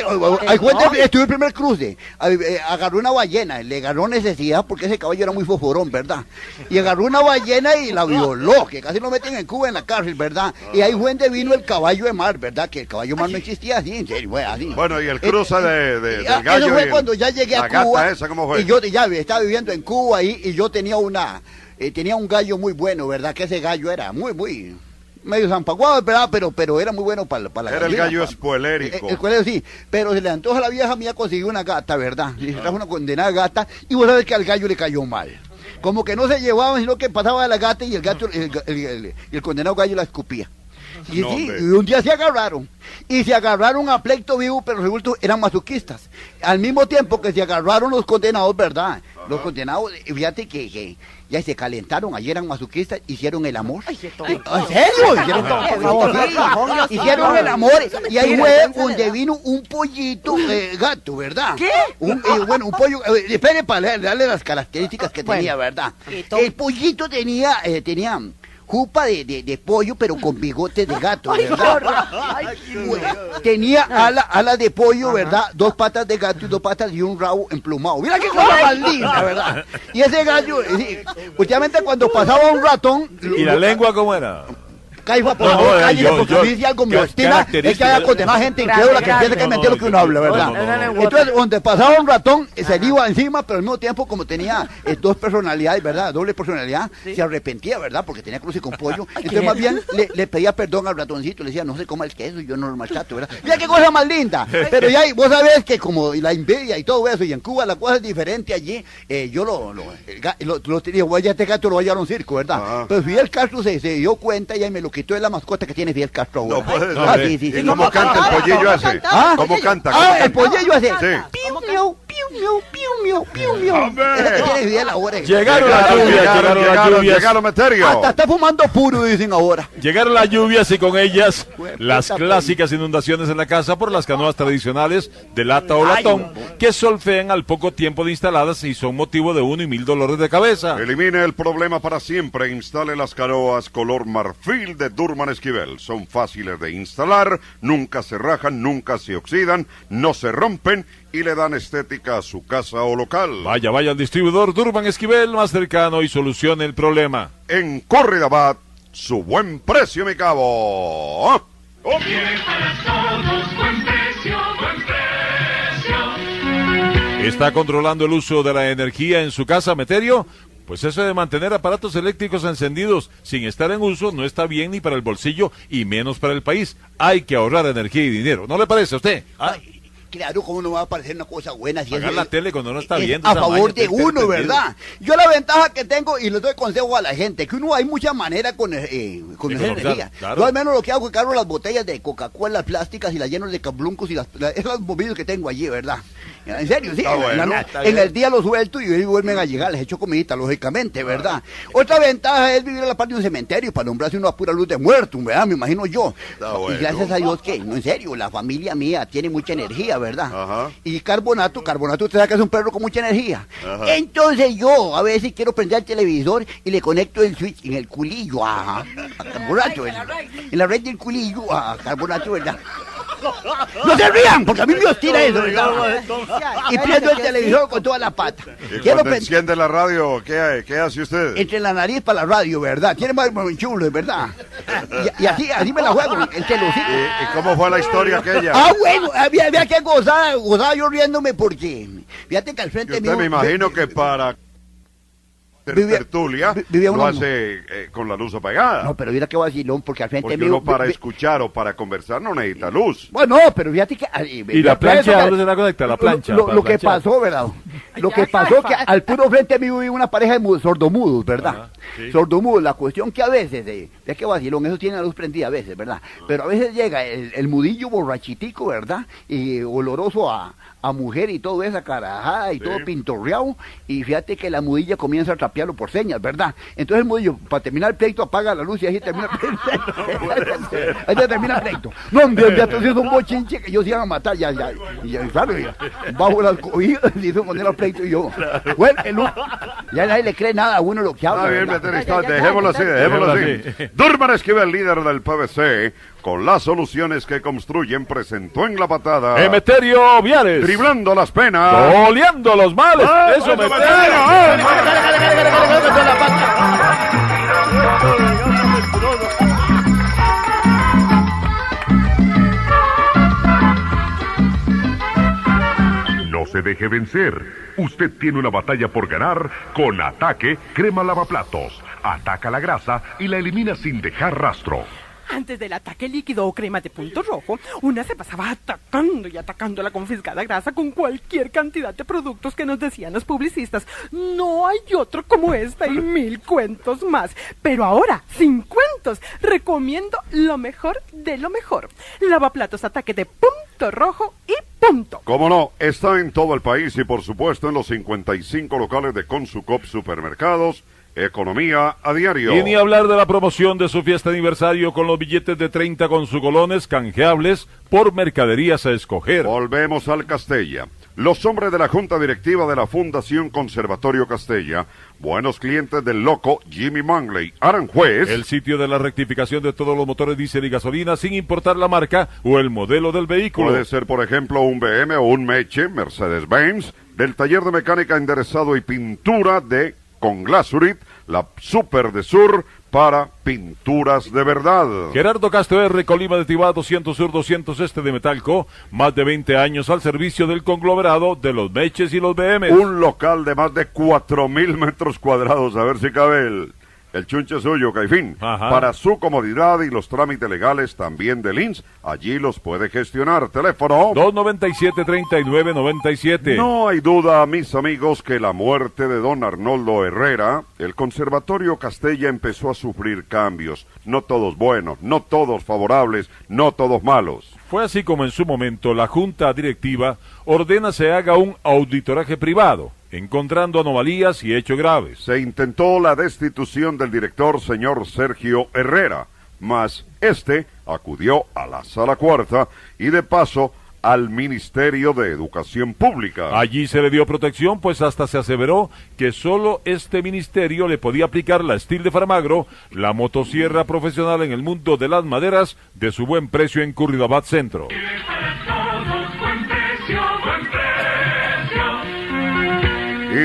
ahí fue, estuve el primer cruce. Eh, Agarró una ballena, le agarró necesidad porque ese caballo era muy foforón, ¿verdad? Y agarró una ballena y la violó, que casi lo meten en Cuba en la cárcel, ¿verdad? Y ahí fue donde vino el caballo de mar, ¿verdad? Que el caballo de mar no existía así, en serio, fue así. Bueno, y el cruce de, de- Ah, del gallo. Eso fue cuando ya llegué a gata Cuba. esa, ¿cómo fue? Y yo ya estaba viviendo en Cuba ahí y yo tenía una eh, tenía un gallo muy bueno, ¿verdad? Que ese gallo era muy muy medio zampaguado, ¿verdad? Pero pero era muy bueno para, para la Era el gallo espuelérico. el, el cuello sí, pero se le antoja a la vieja mía conseguir una gata, ¿verdad? Y se trajo una condenada gata y vos sabés que al gallo le cayó mal. Como que no se llevaban, sino que pasaba de la gata y el gato, el condenado gallo la escupía. Y, No, sí, hombre. y un día se agarraron. Y se agarraron a pleito vivo, pero resulta eran masoquistas. Al mismo tiempo que se agarraron los condenados, ¿verdad? Los condenados, fíjate que, que ya se calentaron, ayer eran masoquistas, hicieron el amor. Ay, ¿En serio? Hicieron, Por favor, Sí, Dios, hicieron el amor. Y ahí fue ¿quién se le donde vino un pollito eh, gato, ¿verdad? ¿Qué? Un, eh, bueno, un pollo, eh, espere para darle las características que Bueno. tenía, ¿verdad? El pollito tenía, eh, tenía jupa de, de, de pollo, pero con bigotes de gato, Ay, ¿verdad? qué horror. Ay, Bueno, tenía ala, ala de pollo, ¿verdad? Dos patas de gato y dos patas y un rabo emplumado. Mira qué cosa más linda, ¿verdad? Y ese gallo, eh, sí, últimamente cuando pasaba un ratón... ¿Y la lengua cómo era? Caifa, por No, favor, cállese, porque yo- a mí si algo me obstina es que haya condenado gente incrédula que piensa que es mentira lo que uno habla, ¿verdad? no, no, no. Entonces, donde pasaba un ratón, se le iba encima, pero al mismo tiempo, como tenía eh, dos personalidades, ¿verdad? Doble personalidad, se arrepentía, ¿verdad? Porque tenía cruce con pollo. Entonces, más bien, le, le pedía perdón al ratoncito, le decía, no se coma el queso, yo no lo maltrato, ¿verdad? Mira qué cosa más linda. Pero ya, vos sabés que como la envidia y todo eso, y en Cuba la cosa es diferente allí, eh, yo lo, lo, lo, lo tenía, voy a este gato lo voy a llevar a un circo, ¿verdad? Pero Fidel Castro se, se dio cuenta y ahí me lo quitó de la mascota que tiene Fidel Castro. No puede Ah, ser. sí, sí, ¿Y cómo canta el pollillo. ¿Cómo canta? Ah, ¿Cómo el pollillo hace. Sí. Piu, miau, piu, miau, piu, miau, tiene Fidel ahora. Llegaron las lluvias, llegaron las llegaron, lluvias. llegaron, Meterio. Hasta está fumando puro, dicen ahora. Llegaron las lluvias y con ellas las clásicas inundaciones en la casa por las canoas tradicionales de lata o latón que solfean al poco tiempo de instaladas y son motivo de uno y mil dolores de cabeza. Elimine el problema para siempre. Instale las canoas color marfil de Durman Esquivel. Son fáciles de instalar, nunca se rajan, nunca se oxidan, no se rompen y le dan estética a su casa o local. Vaya, vaya al distribuidor Durban Esquivel más cercano y solucione el problema. En Corridabat, su buen precio, mi cabo. Tiene para todos buen precio, buen precio. ¿Está controlando el uso de la energía en su casa, Meterio? Pues eso de mantener aparatos eléctricos encendidos sin estar en uso no está bien ni para el bolsillo y menos para el país. Hay que ahorrar energía y dinero. ¿No le parece a usted? ¿Ah? Claro, ¿cómo no va a parecer una cosa buena? Si Pagar es- la tele cuando no está es viendo. A favor de uno. ¿verdad? Yo la ventaja que tengo, y le doy consejo a la gente, que uno hay muchas maneras con, eh, con esa energía. claro. Yo al menos lo que hago es cargo las botellas de Coca-Cola plásticas y las lleno de cabluncos y las, la- esos bombillos que tengo allí, ¿verdad? En serio, sí. En, la- la- el día los suelto y ellos vuelven a llegar, les echo comidita, lógicamente, ¿verdad? Otra ventaja es vivir a la parte de un cementerio para nombrarse uno a pura luz de muerto, ¿verdad? Me imagino yo. Y gracias a Dios que, no, en serio, la familia mía tiene mucha energía, ¿verdad? Y carbonato, carbonato, usted sabe que es un perro con mucha energía. Ajá. Entonces yo a veces quiero prender el televisor y le conecto el switch en el culillo a, a carbonato, ¿verdad? En la red del culillo a carbonato, ¿verdad? No se rían, porque a mí me hostila eso, ¿verdad? Y prendo el televisor con toda la pata. Y Quiero cuando prender enciende la radio, ¿qué, qué hace usted? entre la nariz para la radio, ¿verdad? Tiene más más chulo, ¿verdad? Y, y así, así me la juego, el celosito. ¿Y, y cómo fue la historia aquella? Ah, bueno, había, había que gozar, gozaba yo riéndome porque, fíjate que al frente usted me imagino que para Vivía- tertulia vivía lo hace eh, con la luz apagada. No, pero mira qué vacilón, porque al frente Porque mío... uno para vi- escuchar o para conversar no necesita luz. Bueno, no, pero fíjate que... ¿Y la plancha? ¿Dónde se la conecta? La plancha. Lo, que pasó, ¿verdad? Lo que pasó que al puro frente mío vive una pareja de mu- sordomudos, ¿verdad? sí. Sordomudos, la cuestión que a veces, eh, es que vacilón, eso tiene la luz prendida a veces, ¿verdad? Pero a veces llega el, el mudillo borrachitico, ¿verdad? Y oloroso a, a mujer y todo esa carajada y Sí. todo pintorreado. Y fíjate que la mudilla comienza a trapearlo por señas, ¿verdad? Entonces el mudillo, para terminar el pleito, apaga la luz y ahí termina el pleito. ahí ya termina el pleito. No, hombre, ya entonces es un bochinche que ellos se iban a matar, ya, ya. Y ya, claro, ya, bajo las cobijas, le hizo poner el pleito y yo. Bueno, el ya nadie le cree nada a uno lo que habla. Está bien, dejémoslo así, dejémoslo así. Durban Esquivel, líder del PVC, con las soluciones que construyen, presentó en la patada. Emeterio Viales. Driblando las penas. Goleando los males. Ah, Eso, bueno, Meterio. Meterio, No se deje vencer. Usted tiene una batalla por ganar con Ataque Crema Lavaplatos. Ataca la grasa y la elimina sin dejar rastro. Antes del ataque líquido o crema de punto rojo, una se pasaba atacando y atacando la confiscada grasa con cualquier cantidad de productos que nos decían los publicistas. No hay otro como esta y mil cuentos más. Pero ahora, sin cuentos, recomiendo lo mejor de lo mejor. Lavaplatos ataque de punto rojo y punto. Como no, está en todo el país y por supuesto en los 55 locales de Consucop Supermercados. Economía a diario. Y ni hablar de la promoción de su fiesta aniversario con los billetes de 30 con sus colones canjeables por mercaderías a escoger. Volvemos al Castella. Los hombres de la Junta Directiva de la Fundación Conservatorio Castella, buenos clientes del loco Jimmy Mangley, Aranjuez. El sitio de la rectificación de todos los motores diésel y gasolina sin importar la marca o el modelo del vehículo. Puede ser, por ejemplo, un BM o un Meche, Mercedes-Benz, del taller de mecánica enderezado y pintura de Conglasurit, la Super de Sur, para pinturas de verdad. Gerardo Castro R. Colima de Tibá, 200 Sur, 200 Este de Metalco. Más de 20 años al servicio del conglomerado de los Meches y los BM. Un local de más de cuatro mil metros cuadrados, a ver si cabe el, el chunche suyo, Caifín. Ajá. Para su comodidad y los trámites legales también del INS, allí los puede gestionar. Teléfono 297-3997. No hay duda, mis amigos, que la muerte de don Arnoldo Herrera, el Conservatorio Castella empezó a sufrir cambios. No todos buenos, no todos favorables, no todos malos. Fue así como en su momento la Junta Directiva ordena se haga un auditoraje privado, encontrando anomalías y hechos graves. Se intentó la destitución del director señor Sergio Herrera, mas este acudió a la sala cuarta y de paso al Ministerio de Educación Pública. Allí se le dio protección, pues hasta se aseveró que solo este ministerio le podía aplicar la Steel de Farmagro, la motosierra profesional en el mundo de las maderas, de su buen precio en Curridabat Centro.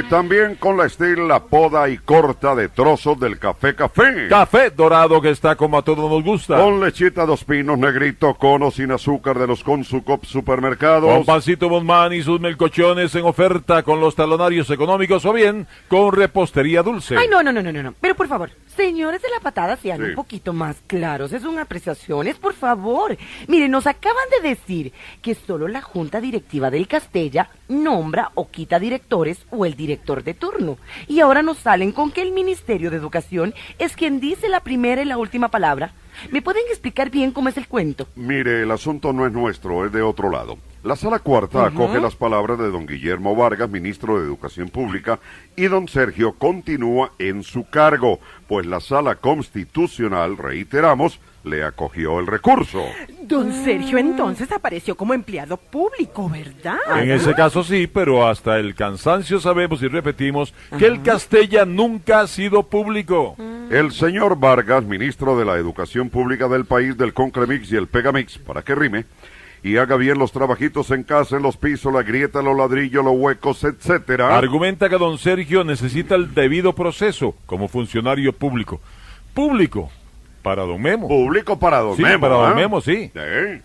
También con la Estil la poda y corta de trozos del café café. Café dorado que está como a todos nos gusta. Con lechita dos pinos, negrito, cono sin azúcar de los Consucop supermercados. Con pancito Bonman y sus melcochones en oferta con los talonarios económicos o bien con repostería dulce. Ay, no, no, no, no, no, no. Pero por favor, señores de la patada, sean Sí. un poquito más claros. Es un apreciaciones, por favor. Miren, nos acaban de decir que solo la junta directiva del Castella nombra o quita directores o el director de turno. Y ahora nos salen con que el Ministerio de Educación es quien dice la primera y la última palabra. ¿Me pueden explicar bien cómo es el cuento? Mire, el asunto no es nuestro, es de otro lado. La sala cuarta Ujú. acoge las palabras de don Guillermo Vargas, ministro de Educación Pública, y don Sergio continúa en su cargo, pues la sala constitucional, reiteramos, le acogió el recurso. Don Sergio entonces apareció como empleado público, ¿verdad? En ese caso sí, pero hasta el cansancio sabemos y repetimos que el Castella nunca ha sido público. El señor Vargas, ministro de la Educación Pública del país del Concremix y el Pegamix, para que rime, y haga bien los trabajitos en casa, en los pisos, la grieta, los ladrillos, los huecos, etcétera. Argumenta que don Sergio necesita el debido proceso como funcionario público. Público para don Memo. Público para don Sí, Memo, para don ¿ah? Memo, sí.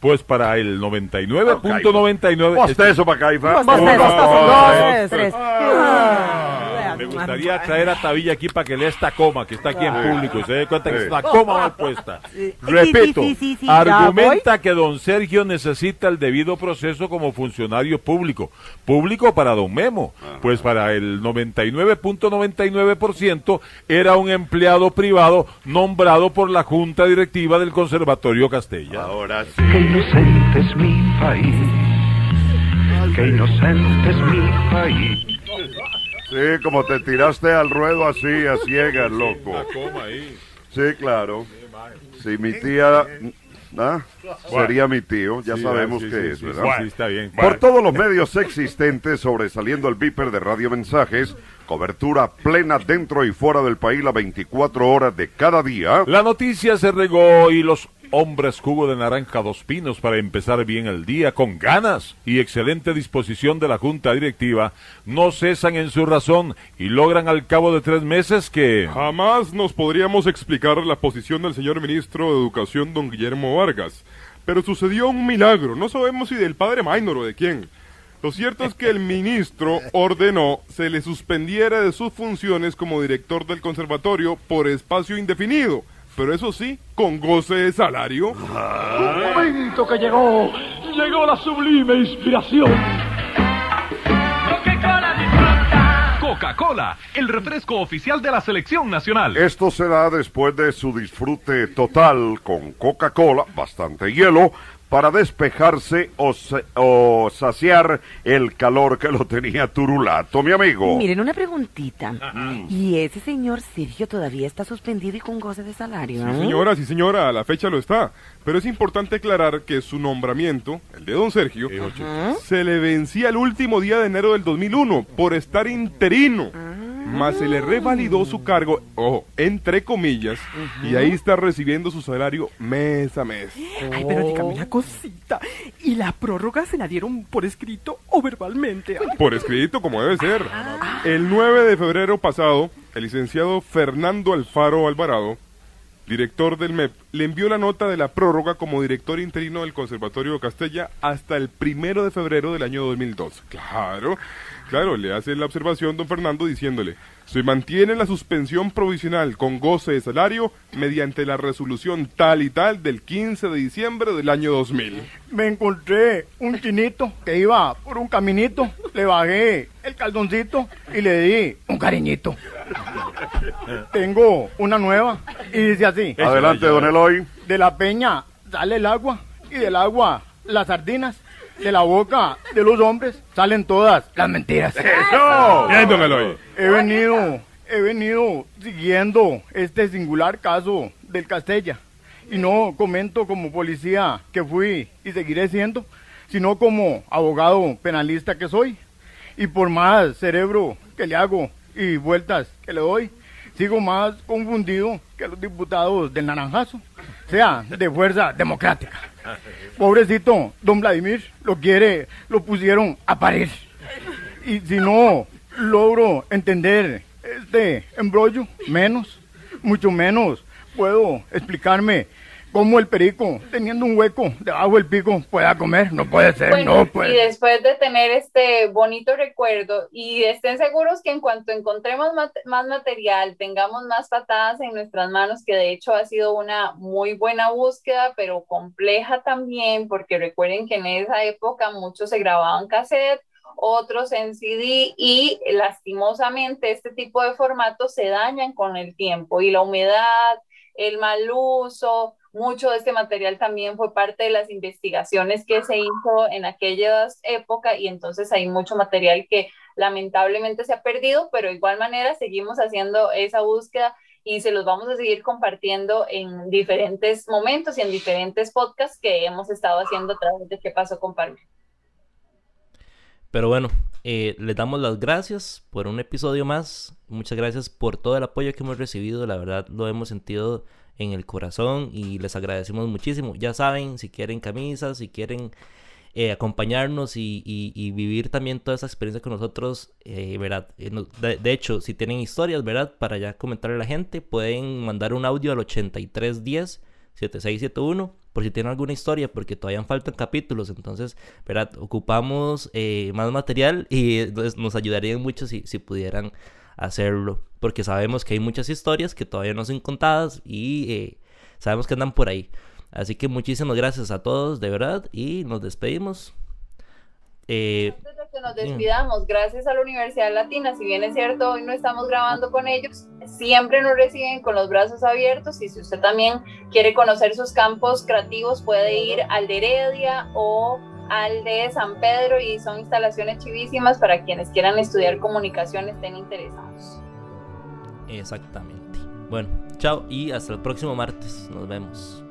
Pues para el 99.99. Basta eso para acá, Iván. Basta Uno, eso, dos, dos, Me gustaría traer a Tabilla aquí para que lea esta coma que está aquí en público y se dé cuenta que es una coma mal puesta. Repito, argumenta que don Sergio necesita el debido proceso como funcionario público. Público para don Memo, pues para el 99.99% era un empleado privado nombrado por la Junta Directiva del Conservatorio Castella. Ahora sí. Qué inocente es mi país. Qué inocente es mi país. Sí, como te tiraste al ruedo así, a ciegas, loco. Sí, claro. Si mi tía... ¿ah? Sería mi tío, ya Sí, sabemos sí, que sí, es, ¿verdad? sí, está bien. Por todos los medios existentes, sobresaliendo el Viper de Radio Mensajes, cobertura plena dentro y fuera del país las 24 horas de cada día. La noticia se regó y los hombres jugo de naranja dos pinos para empezar bien el día con ganas y excelente disposición de la junta directiva no cesan en su razón y logran al cabo de tres meses que Jamás nos podríamos explicar la posición del señor ministro de Educación, don Guillermo Vargas. Pero sucedió un milagro. No sabemos si del padre Maynor o de quién. Lo cierto es que el ministro ordenó se le suspendiera de sus funciones como director del conservatorio por espacio indefinido. Pero eso sí, con goce de salario. Un momento que llegó, llegó la sublime inspiración. Coca-Cola, el refresco oficial de la selección nacional. Esto se da después de su disfrute total con Coca-Cola, bastante hielo, para despejarse o, se- o saciar el calor que lo tenía turulato, mi amigo. Miren, una preguntita. ¿Y ese señor Sergio todavía está suspendido y con goce de salario? Sí, eh? señora, sí, señora, a la fecha lo está. Pero es importante aclarar que su nombramiento, el de don Sergio, se le vencía el último día de enero del 2001 por estar interino. Más se le revalidó su cargo, ojo, entre comillas, y ahí está recibiendo su salario mes a mes. Ay, pero dígame una cosita. ¿Y la prórroga se la dieron por escrito o verbalmente? Por escrito, como debe ser. El 9 de febrero pasado, el licenciado Fernando Alfaro Alvarado, director del MEP, le envió la nota de la prórroga como director interino del Conservatorio de Castella hasta el primero de febrero del año 2002. Claro, claro, le hace la observación don Fernando diciéndole, se mantiene la suspensión provisional con goce de salario mediante la resolución tal y tal del 15 de diciembre del año 2000. Me encontré un chinito que iba por un caminito, le bajé el caldoncito y le di un cariñito. Tengo una nueva y dice así. Adelante, don Eloy. De la peña sale el agua y del agua las sardinas. De la boca de los hombres salen todas las mentiras. ¡Eso! Bien, don Eloy. He venido, he venido siguiendo este singular caso del Castella. Y no comento como policía que fui y seguiré siendo, sino como abogado penalista que soy. Y por más cerebro que le hago y vueltas que le doy, sigo más confundido que los diputados del Naranjazo, sea de fuerza democrática. Pobrecito, don Vladimir, lo quiere, lo pusieron a parir. Y si no logro entender este embrollo, menos, mucho menos puedo explicarme cómo el perico, teniendo un hueco debajo del pico, pueda comer. No puede ser, Bueno, no y puede. después de tener este bonito recuerdo y estén seguros que en cuanto encontremos mat- más material, tengamos más patadas en nuestras manos, que de hecho ha sido una muy buena búsqueda, pero compleja también, porque recuerden que en esa época muchos se grababan cassette, otros en CD y lastimosamente este tipo de formatos se dañan con el tiempo y la humedad, el mal uso, mucho de este material también fue parte de las investigaciones que se hizo en aquellas épocas y entonces hay mucho material que lamentablemente se ha perdido, pero de igual manera seguimos haciendo esa búsqueda y se los vamos a seguir compartiendo en diferentes momentos y en diferentes podcasts que hemos estado haciendo a través de qué pasó con Parme. Pero bueno, eh, les damos las gracias por un episodio más. Muchas gracias por todo el apoyo que hemos recibido. La verdad lo hemos sentido en el corazón y les agradecemos muchísimo. Ya saben, si quieren camisas, si quieren eh, acompañarnos y, y- vivir también toda esa experiencia con nosotros, eh, ¿verdad? Eh, de, hecho, si tienen historias, ¿verdad? Para ya comentarle a la gente, pueden mandar un audio al 8310 7671 por si tienen alguna historia, porque todavía faltan capítulos, entonces, ¿verdad? Ocupamos eh, más material y entonces nos ayudarían mucho si, si pudieran hacerlo, porque sabemos que hay muchas historias que todavía no son contadas y eh, sabemos que andan por ahí. Así que muchísimas gracias a todos, de verdad, y nos despedimos. Eh, Antes de que nos despidamos, gracias a la Universidad Latina, si bien es cierto, hoy no estamos grabando con ellos, siempre nos reciben con los brazos abiertos y si usted también quiere conocer sus campos creativos, puede ir al de Heredia o al de San Pedro y son instalaciones chivísimas para quienes quieran estudiar comunicación, estén interesados. exactamente. Bueno, chao y hasta el próximo martes. Nos vemos.